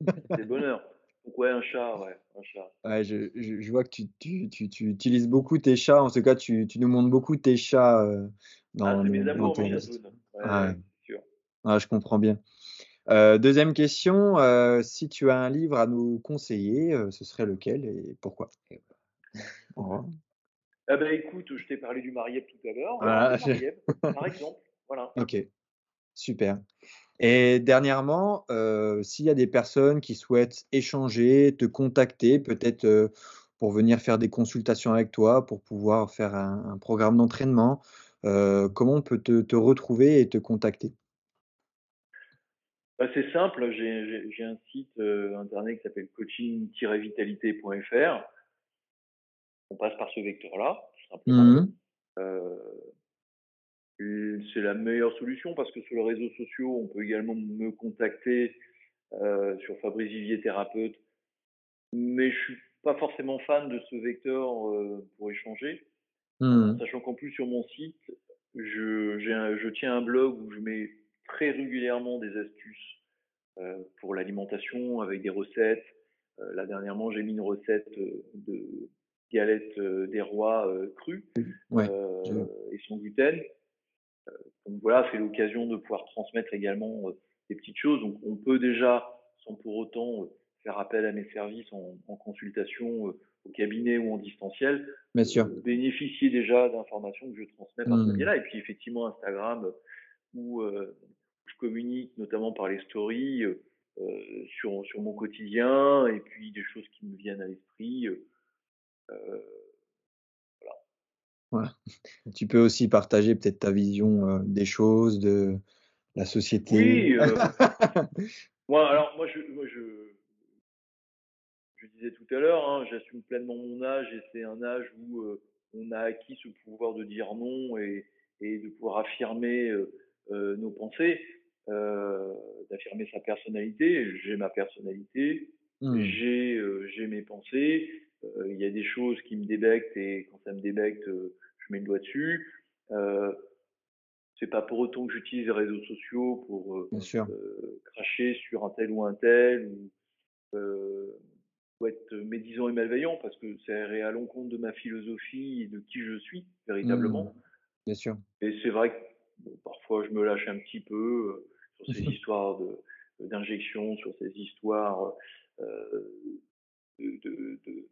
C'est le bonheur. Donc ouais, un chat, ouais, un chat. Ouais, je, je, vois que tu, tu, tu, tu, utilises beaucoup tes chats. En tout cas, tu, nous montres beaucoup tes chats euh, dans, ah, mes amours, ton ouais, ah. Ah, je comprends bien. Euh, deuxième question, euh, si tu as un livre à nous conseiller, euh, ce serait lequel et pourquoi? Eh ben, écoute, je t'ai parlé du Marieb tout à l'heure. Ah, par exemple. Voilà. Ok, super. Et dernièrement, s'il y a des personnes qui souhaitent échanger, te contacter, peut-être pour venir faire des consultations avec toi, pour pouvoir faire un, programme d'entraînement, comment on peut te retrouver et te contacter? Bah, c'est simple, j'ai un site euh, internet qui s'appelle coaching-vitalité.fr. On passe par ce vecteur-là, tout simplement. Mmh euh, c'est la meilleure solution parce que sur les réseaux sociaux, on peut également me contacter euh, sur Fabrice Vivier Thérapeute. Mais je suis pas forcément fan de ce vecteur pour échanger. Mmh sachant qu'en plus sur mon site, je, je tiens un blog où je mets très régulièrement des astuces euh, pour l'alimentation avec des recettes. Euh, là dernièrement, j'ai mis une recette euh, de galettes des rois crues et sans gluten. donc voilà, c'est l'occasion de pouvoir transmettre également des petites choses. Donc on peut déjà, sans pour autant faire appel à mes services en, consultation au cabinet ou en distanciel, Bien sûr. bénéficier déjà d'informations que je transmets par ce mmh. biais-là. Et puis effectivement Instagram où je communique notamment par les stories euh, euh, sur, sur mon quotidien et puis des choses qui me viennent à l'esprit. Euh, voilà. Tu peux aussi partager peut-être ta vision des choses, de la société. Oui. moi, alors moi je, moi, je, je disais tout à l'heure, hein, j'assume pleinement mon âge et c'est un âge où on a acquis ce pouvoir de dire non et, et de pouvoir affirmer nos pensées, d'affirmer sa personnalité. J'ai ma personnalité, mmh. j'ai euh, j'ai mes pensées. Il y a des choses qui me débectent et quand ça me débecte, je mets le doigt dessus. Euh, c'est pas pour autant que j'utilise les réseaux sociaux pour euh, cracher sur un tel ou un tel ou, euh, ou être médisant et malveillant parce que c'est à l'encontre de ma philosophie et de qui je suis véritablement. Mmh. Bien sûr. Et c'est vrai que parfois je me lâche un petit peu euh, sur ces histoires de d'injection, sur ces histoires euh, de, de, de,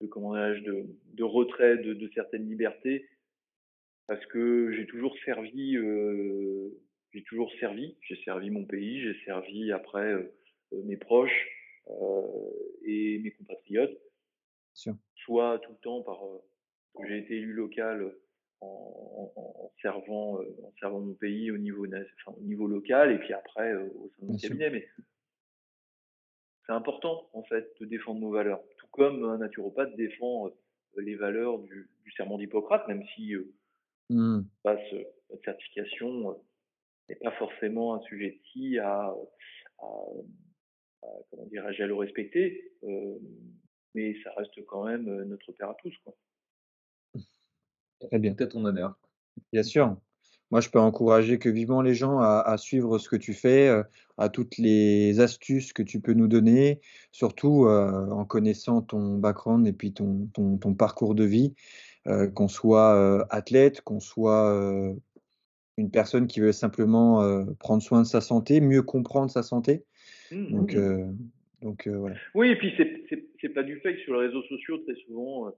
de, comment de, de retrait de, de, certaines libertés, parce que j'ai toujours servi, euh, j'ai toujours servi, j'ai servi mon pays, j'ai servi après euh, mes proches euh, et mes compatriotes, soit tout le temps par, j'ai été élu local en, servant, euh, en servant mon pays au niveau, enfin, au niveau local et puis après euh, au sein de mon cabinet. Mais c'est important en fait de défendre nos valeurs, tout comme un naturopathe défend euh, les valeurs du, serment d'Hippocrate, même si mmh. passe notre certification n'est pas forcément assujetti à, à, à comment dirais-je à le respecter, mais ça reste quand même notre père à tous quoi. Très bien. Tout ton honneur. Bien sûr. Moi, je peux encourager que vivement les gens à, suivre ce que tu fais, euh, à toutes les astuces que tu peux nous donner, surtout euh, en connaissant ton background et puis ton, ton, ton parcours de vie, euh, qu'on soit athlète, qu'on soit une personne qui veut simplement prendre soin de sa santé, mieux comprendre sa santé. Mmh, donc, mmh. donc voilà. Oui, et puis c'est pas du fait que sur les réseaux sociaux, très souvent,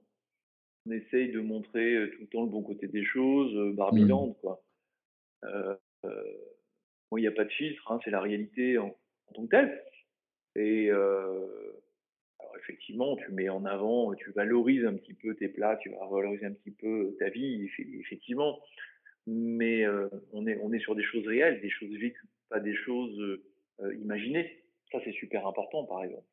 on essaye de montrer euh, tout le temps le bon côté des choses, euh, barbilande, mmh. quoi. Euh, bon, il n'y a pas de filtre, hein, c'est la réalité en, tant que telle. Et alors effectivement, tu mets en avant, tu valorises un petit peu tes plats, tu vas valoriser un petit peu ta vie, effectivement. Mais on, est, on est sur des choses réelles, des choses vécues, pas des choses imaginées. Ça, c'est super important, par exemple.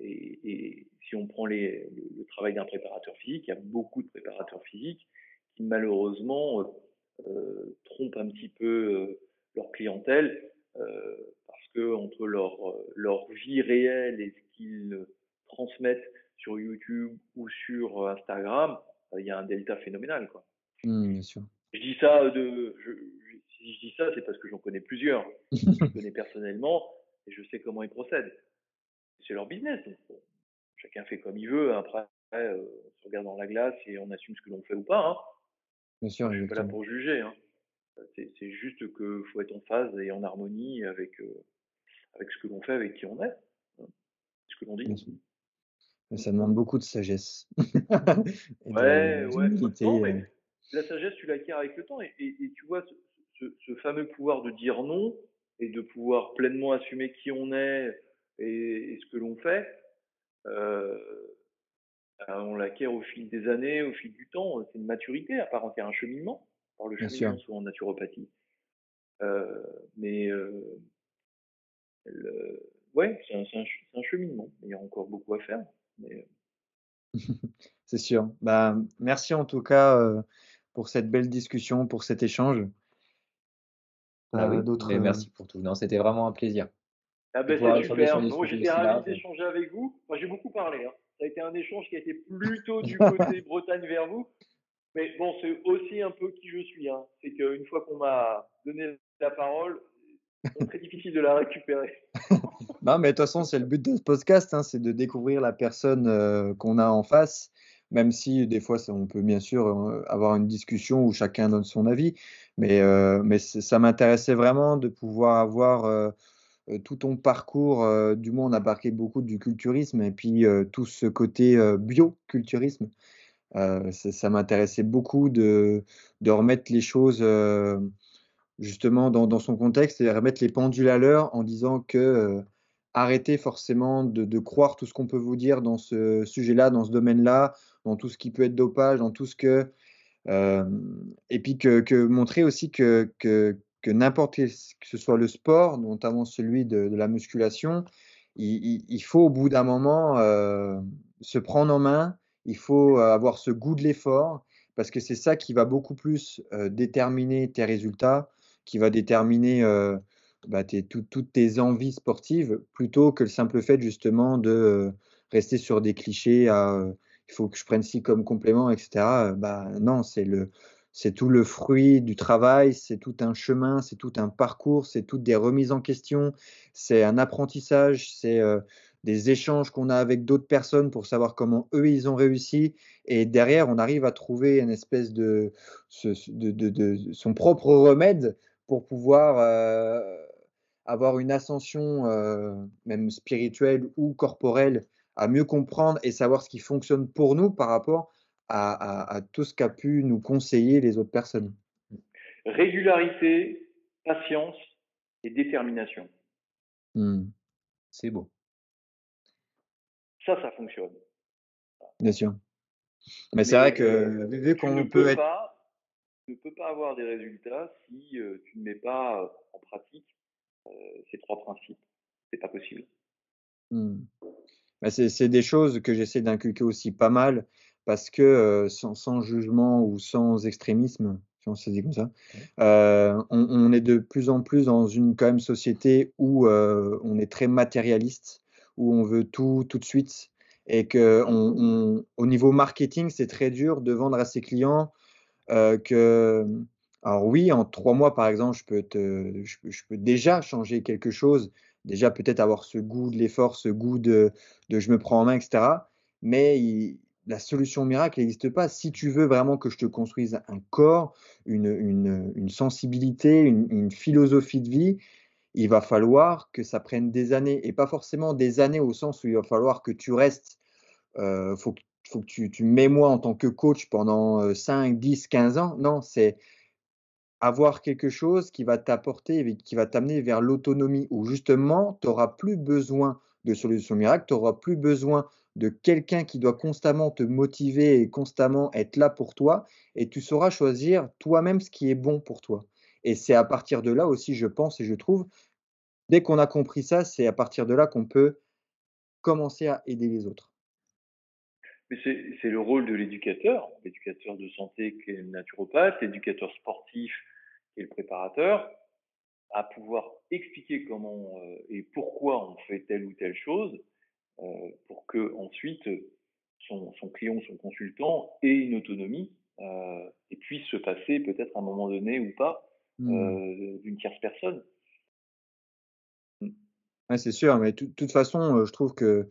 Et, et, si on prend les, le, travail d'un préparateur physique, il y a beaucoup de préparateurs physiques qui malheureusement trompent un petit peu leur clientèle parce que entre leur, leur vie réelle et ce qu'ils transmettent sur YouTube ou sur Instagram, il y a un delta phénoménal. Quoi. Mmh, bien sûr. Je dis ça de, je, si je dis ça, c'est parce que j'en connais plusieurs. je les connais personnellement et je sais comment ils procèdent. C'est leur business. chacun fait comme il veut. Après, euh, on se regarde dans la glace et on assume ce que l'on fait ou pas. Hein. Bien sûr. Je suis pas là pour juger. Hein. C'est juste qu'il faut être en phase et en harmonie avec, euh, avec ce que l'on fait, avec qui on est. Hein. Ce que l'on dit. Ça demande beaucoup de sagesse. ouais, ouais. Euh. la sagesse, tu l'acquiers avec le temps. Et, tu vois, ce, fameux pouvoir de dire non et de pouvoir pleinement assumer qui on est et, ce que l'on fait, euh, ben, on l'acquiert au fil des années, au fil du temps. C'est une maturité à part entière, un cheminement, par le cheminement souvent en naturopathie. Euh, mais euh, ouais, c'est un, un, cheminement. Il y a encore beaucoup à faire. Mais... c'est sûr. Bah, merci en tout cas pour cette belle discussion, pour cet échange. Ah oui, d'autres. Merci pour tout. Non, c'était vraiment un plaisir. Ah ben, c'est super. Moi, j'étais ravi d'échanger avec vous. Moi, j'ai beaucoup parlé. Hein. Ça a été un échange qui a été plutôt du côté Bretagne vers vous. Mais bon, c'est aussi un peu qui je suis. Hein. C'est qu'une fois qu'on m'a donné la parole, c'est très difficile de la récupérer. non, mais de toute façon, c'est le but de ce podcast, hein, c'est de découvrir la personne euh, qu'on a en face même si des fois on peut bien sûr euh, avoir une discussion où chacun donne son avis, mais, euh, mais ça m'intéressait vraiment de pouvoir avoir tout ton parcours, du moins on a parlé beaucoup du culturisme et puis tout ce côté bioculturisme. ça, ça m'intéressait beaucoup de, de, remettre les choses justement dans, dans, son contexte et remettre les pendules à l'heure en disant que arrêtez forcément de, croire tout ce qu'on peut vous dire dans ce sujet-là, dans ce domaine-là, dans tout ce qui peut être dopage, dans tout ce que. Euh, et puis que, montrer aussi que, que n'importe que ce soit le sport, notamment celui de, la musculation, il, faut au bout d'un moment euh, se prendre en main, il faut avoir ce goût de l'effort, parce que c'est ça qui va beaucoup plus euh, déterminer tes résultats, qui va déterminer bah, toutes tes envies sportives, plutôt que le simple fait justement de rester sur des clichés à il faut que je prenne ci comme complément, etc. Bah non, c'est le, c'est tout le fruit du travail, c'est tout un chemin, c'est tout un parcours, c'est toutes des remises en question, c'est un apprentissage, c'est des échanges qu'on a avec d'autres personnes pour savoir comment eux ils ont réussi. Et derrière, on arrive à trouver une espèce de, son propre remède pour pouvoir avoir une ascension, même spirituelle ou corporelle, à mieux comprendre et savoir ce qui fonctionne pour nous par rapport à, tout ce qu'a pu nous conseiller les autres personnes. Régularité, patience et détermination. Mmh. C'est beau. Ça, ça fonctionne. Bien sûr. Mais, c'est vrai que euh, vu qu'on peut être. tu ne peux pas avoir des résultats si euh, tu ne mets pas euh, en pratique ces trois principes. C'est pas possible. Mmh. Bah, c'est des choses que j'essaie d'inculquer aussi pas mal parce que sans, jugement ou sans extrémisme, si on se dit comme ça, on, est de plus en plus dans une quand même société où on est très matérialiste, où on veut tout tout de suite et que on, au niveau marketing, c'est très dur de vendre à ses clients que alors oui, en trois mois par exemple, je peux, te, je peux déjà changer quelque chose déjà peut-être avoir ce goût de l'effort, ce goût de, je me prends en main, etc. Mais la solution miracle n'existe pas. Si tu veux vraiment que je te construise un corps, une, sensibilité, une, philosophie de vie, il va falloir que ça prenne des années. Et pas forcément des années au sens où il va falloir que tu restes. Euh, faut, que tu, tu mets moi en tant que coach pendant 5, 10, 15 ans. Non, c'est avoir quelque chose qui va t'apporter, qui va t'amener vers l'autonomie, où justement, tu n'auras plus besoin de solutions miracles, tu n'auras plus besoin de quelqu'un qui doit constamment te motiver et constamment être là pour toi, et tu sauras choisir toi-même ce qui est bon pour toi. Et c'est à partir de là aussi, je pense et je trouve, dès qu'on a compris ça, c'est à partir de là qu'on peut commencer à aider les autres. C'est le rôle de l'éducateur, l'éducateur de santé qui est le naturopathe, l'éducateur sportif qui est le préparateur, à pouvoir expliquer comment euh, et pourquoi on fait telle ou telle chose, pour que ensuite son, son, client, son consultant ait une autonomie euh, et puisse se passer peut-être à un moment donné ou pas mmh. d'une tierce personne. Ouais, c'est sûr, mais de toute façon, je trouve que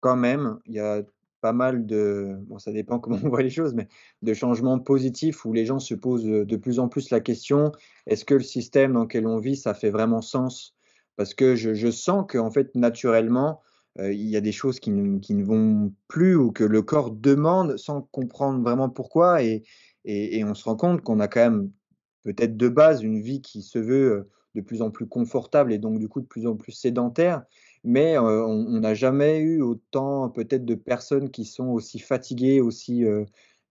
quand même, il y a pas mal de, bon, ça dépend comment on voit les choses, mais de changements positifs où les gens se posent de plus en plus la question est-ce que le système dans lequel on vit, ça fait vraiment sens? Parce que je, je sens qu'en fait, naturellement, euh, il y a des choses qui ne, qui ne, vont plus ou que le corps demande sans comprendre vraiment pourquoi. Et, et, on se rend compte qu'on a quand même peut-être de base une vie qui se veut euh, de plus en plus confortable et donc du coup de plus en plus sédentaire mais on n'a jamais eu autant peut-être de personnes qui sont aussi fatiguées, aussi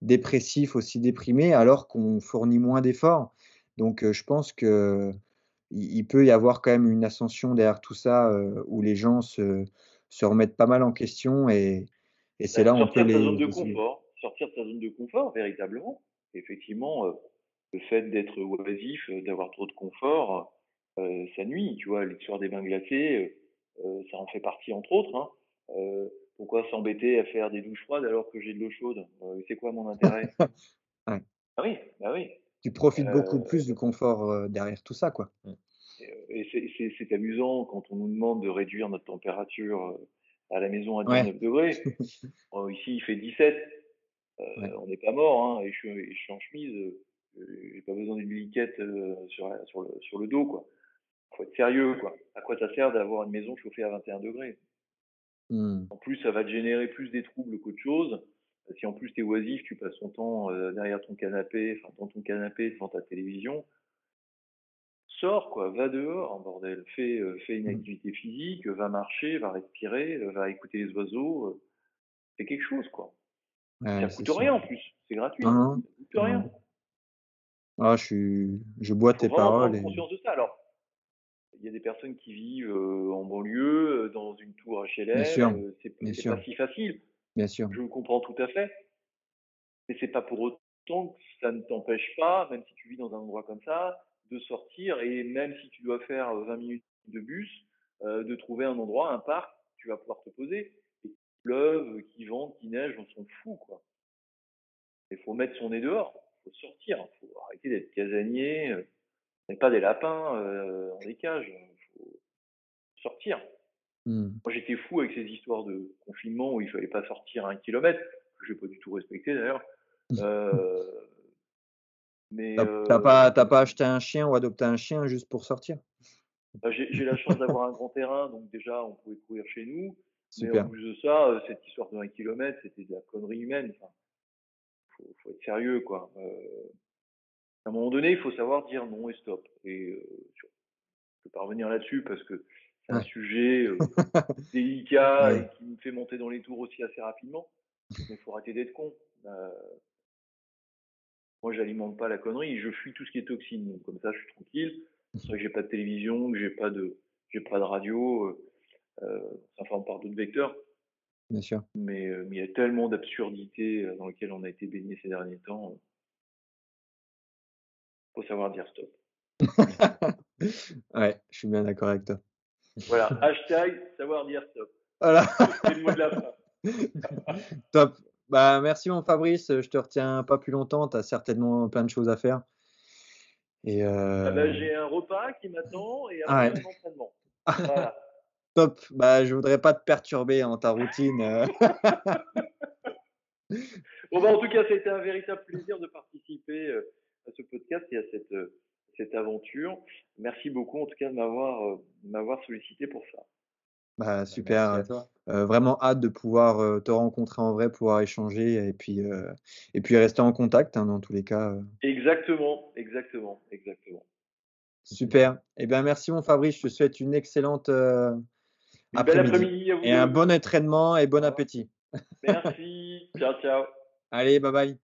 dépressifs, aussi déprimés, alors qu'on fournit moins d'efforts. Donc je pense que il peut y avoir quand même une ascension derrière tout ça où les gens se, se, remettent pas mal en question et, et c'est bah, là où on peut les. Sortir de sa zone de confort, sortir de sa zone de confort, véritablement. Effectivement, le fait d'être oisif, d'avoir trop de confort, ça nuit. Tu vois, l'histoire des bains glacés, euh, ça en fait partie entre autres. Hein. Euh, pourquoi s'embêter à faire des douches froides alors que j'ai de l'eau chaude? Euh, C'est quoi mon intérêt? Ah oui, bah oui. Tu profites beaucoup plus du confort derrière tout ça, quoi. Et c'est amusant quand on nous demande de réduire notre température à la maison à 19 degrés. ici, il fait 17. On n'est pas mort, hein, et, je, suis en chemise. j'ai pas besoin d'une liquette sur, sur, le, sur le dos, quoi faut être sérieux, quoi. À quoi ça sert d'avoir une maison chauffée à 21 degrés? Mmh. En plus, ça va te générer plus des troubles qu'autre chose. Si en plus tu es oisif, tu passes ton temps euh, derrière ton canapé, enfin dans ton canapé devant ta télévision, sors quoi, va dehors, bordel, fais, euh, fais une mmh. activité physique, va marcher, va respirer, euh, va écouter les oiseaux, c'est quelque chose quoi. ça coûte rien en plus, c'est gratuit, ça coûte rien. Ah, je suis, je bois tes paroles. Et... conscience de ça. Alors, il y a des personnes qui vivent en banlieue, dans une tour HLM. c'est pas si facile. Bien sûr. Je vous comprends tout à fait. Mais c'est pas pour autant que ça ne t'empêche pas, même si tu vis dans un endroit comme ça, de sortir et même si tu dois faire 20 minutes de bus, de trouver un endroit, un parc, tu vas pouvoir te poser. Et qu'il pleuve, qu'il vente, qu'il neige, on s'en fout, quoi. Il faut mettre son nez dehors, il faut sortir, il faut arrêter d'être casanier n'est pas des lapins euh, dans des cages. Il faut sortir. Mmh. Moi, j'étais fou avec ces histoires de confinement où il fallait pas sortir à un kilomètre, que je n'ai pas du tout respecté d'ailleurs. Euh, mais t'as pas, euh, pas acheté un chien ou adopté un chien juste pour sortir? Bah, J'ai la chance d'avoir un grand terrain, donc déjà on pouvait courir chez nous. Super. Mais en plus de ça, euh, cette histoire de un kilomètre, c'était de la connerie humaine. Enfin, faut, faut être sérieux, quoi. Euh, à un moment donné, il faut savoir dire non et stop. Et euh, je peux pas revenir là-dessus parce que c'est un sujet euh, délicat et qui me fait monter dans les tours aussi assez rapidement. Mais il faut arrêter d'être con. Euh, moi, j'alimente pas la connerie, je fuis tout ce qui est toxine. Donc, comme ça, je suis tranquille. C'est vrai que j'ai pas de télévision, que j'ai pas de, j'ai pas de radio. Euh, ça forme par d'autres vecteurs. Bien sûr. Mais, euh, il y a tellement d'absurdités dans lesquelles on a été baigné ces derniers temps faut savoir dire stop. ouais, je suis bien d'accord avec toi. Voilà, hashtag savoir dire stop. Voilà. C'est le mot de la fin. Top. Bah, merci mon Fabrice, je te retiens pas plus longtemps, tu as certainement plein de choses à faire. Et euh... ah bah, j'ai un repas qui m'attend et un entraînement. Voilà. Top. Bah, je voudrais pas te perturber en ta routine. Euh. bon, bah, en tout cas, c'était un véritable plaisir de participer euh, à ce podcast et à cette, cette aventure. Merci beaucoup en tout cas de m'avoir m'avoir sollicité pour ça. Bah, bah super. Euh, vraiment hâte de pouvoir te rencontrer en vrai, pouvoir échanger et puis, et puis rester en contact hein, dans tous les cas. Exactement, exactement, exactement. Super. eh bien, merci mon Fabrice. Je te souhaite une excellente après-midi et un bon entraînement et bon appétit. Merci. ciao, ciao. Allez, bye bye.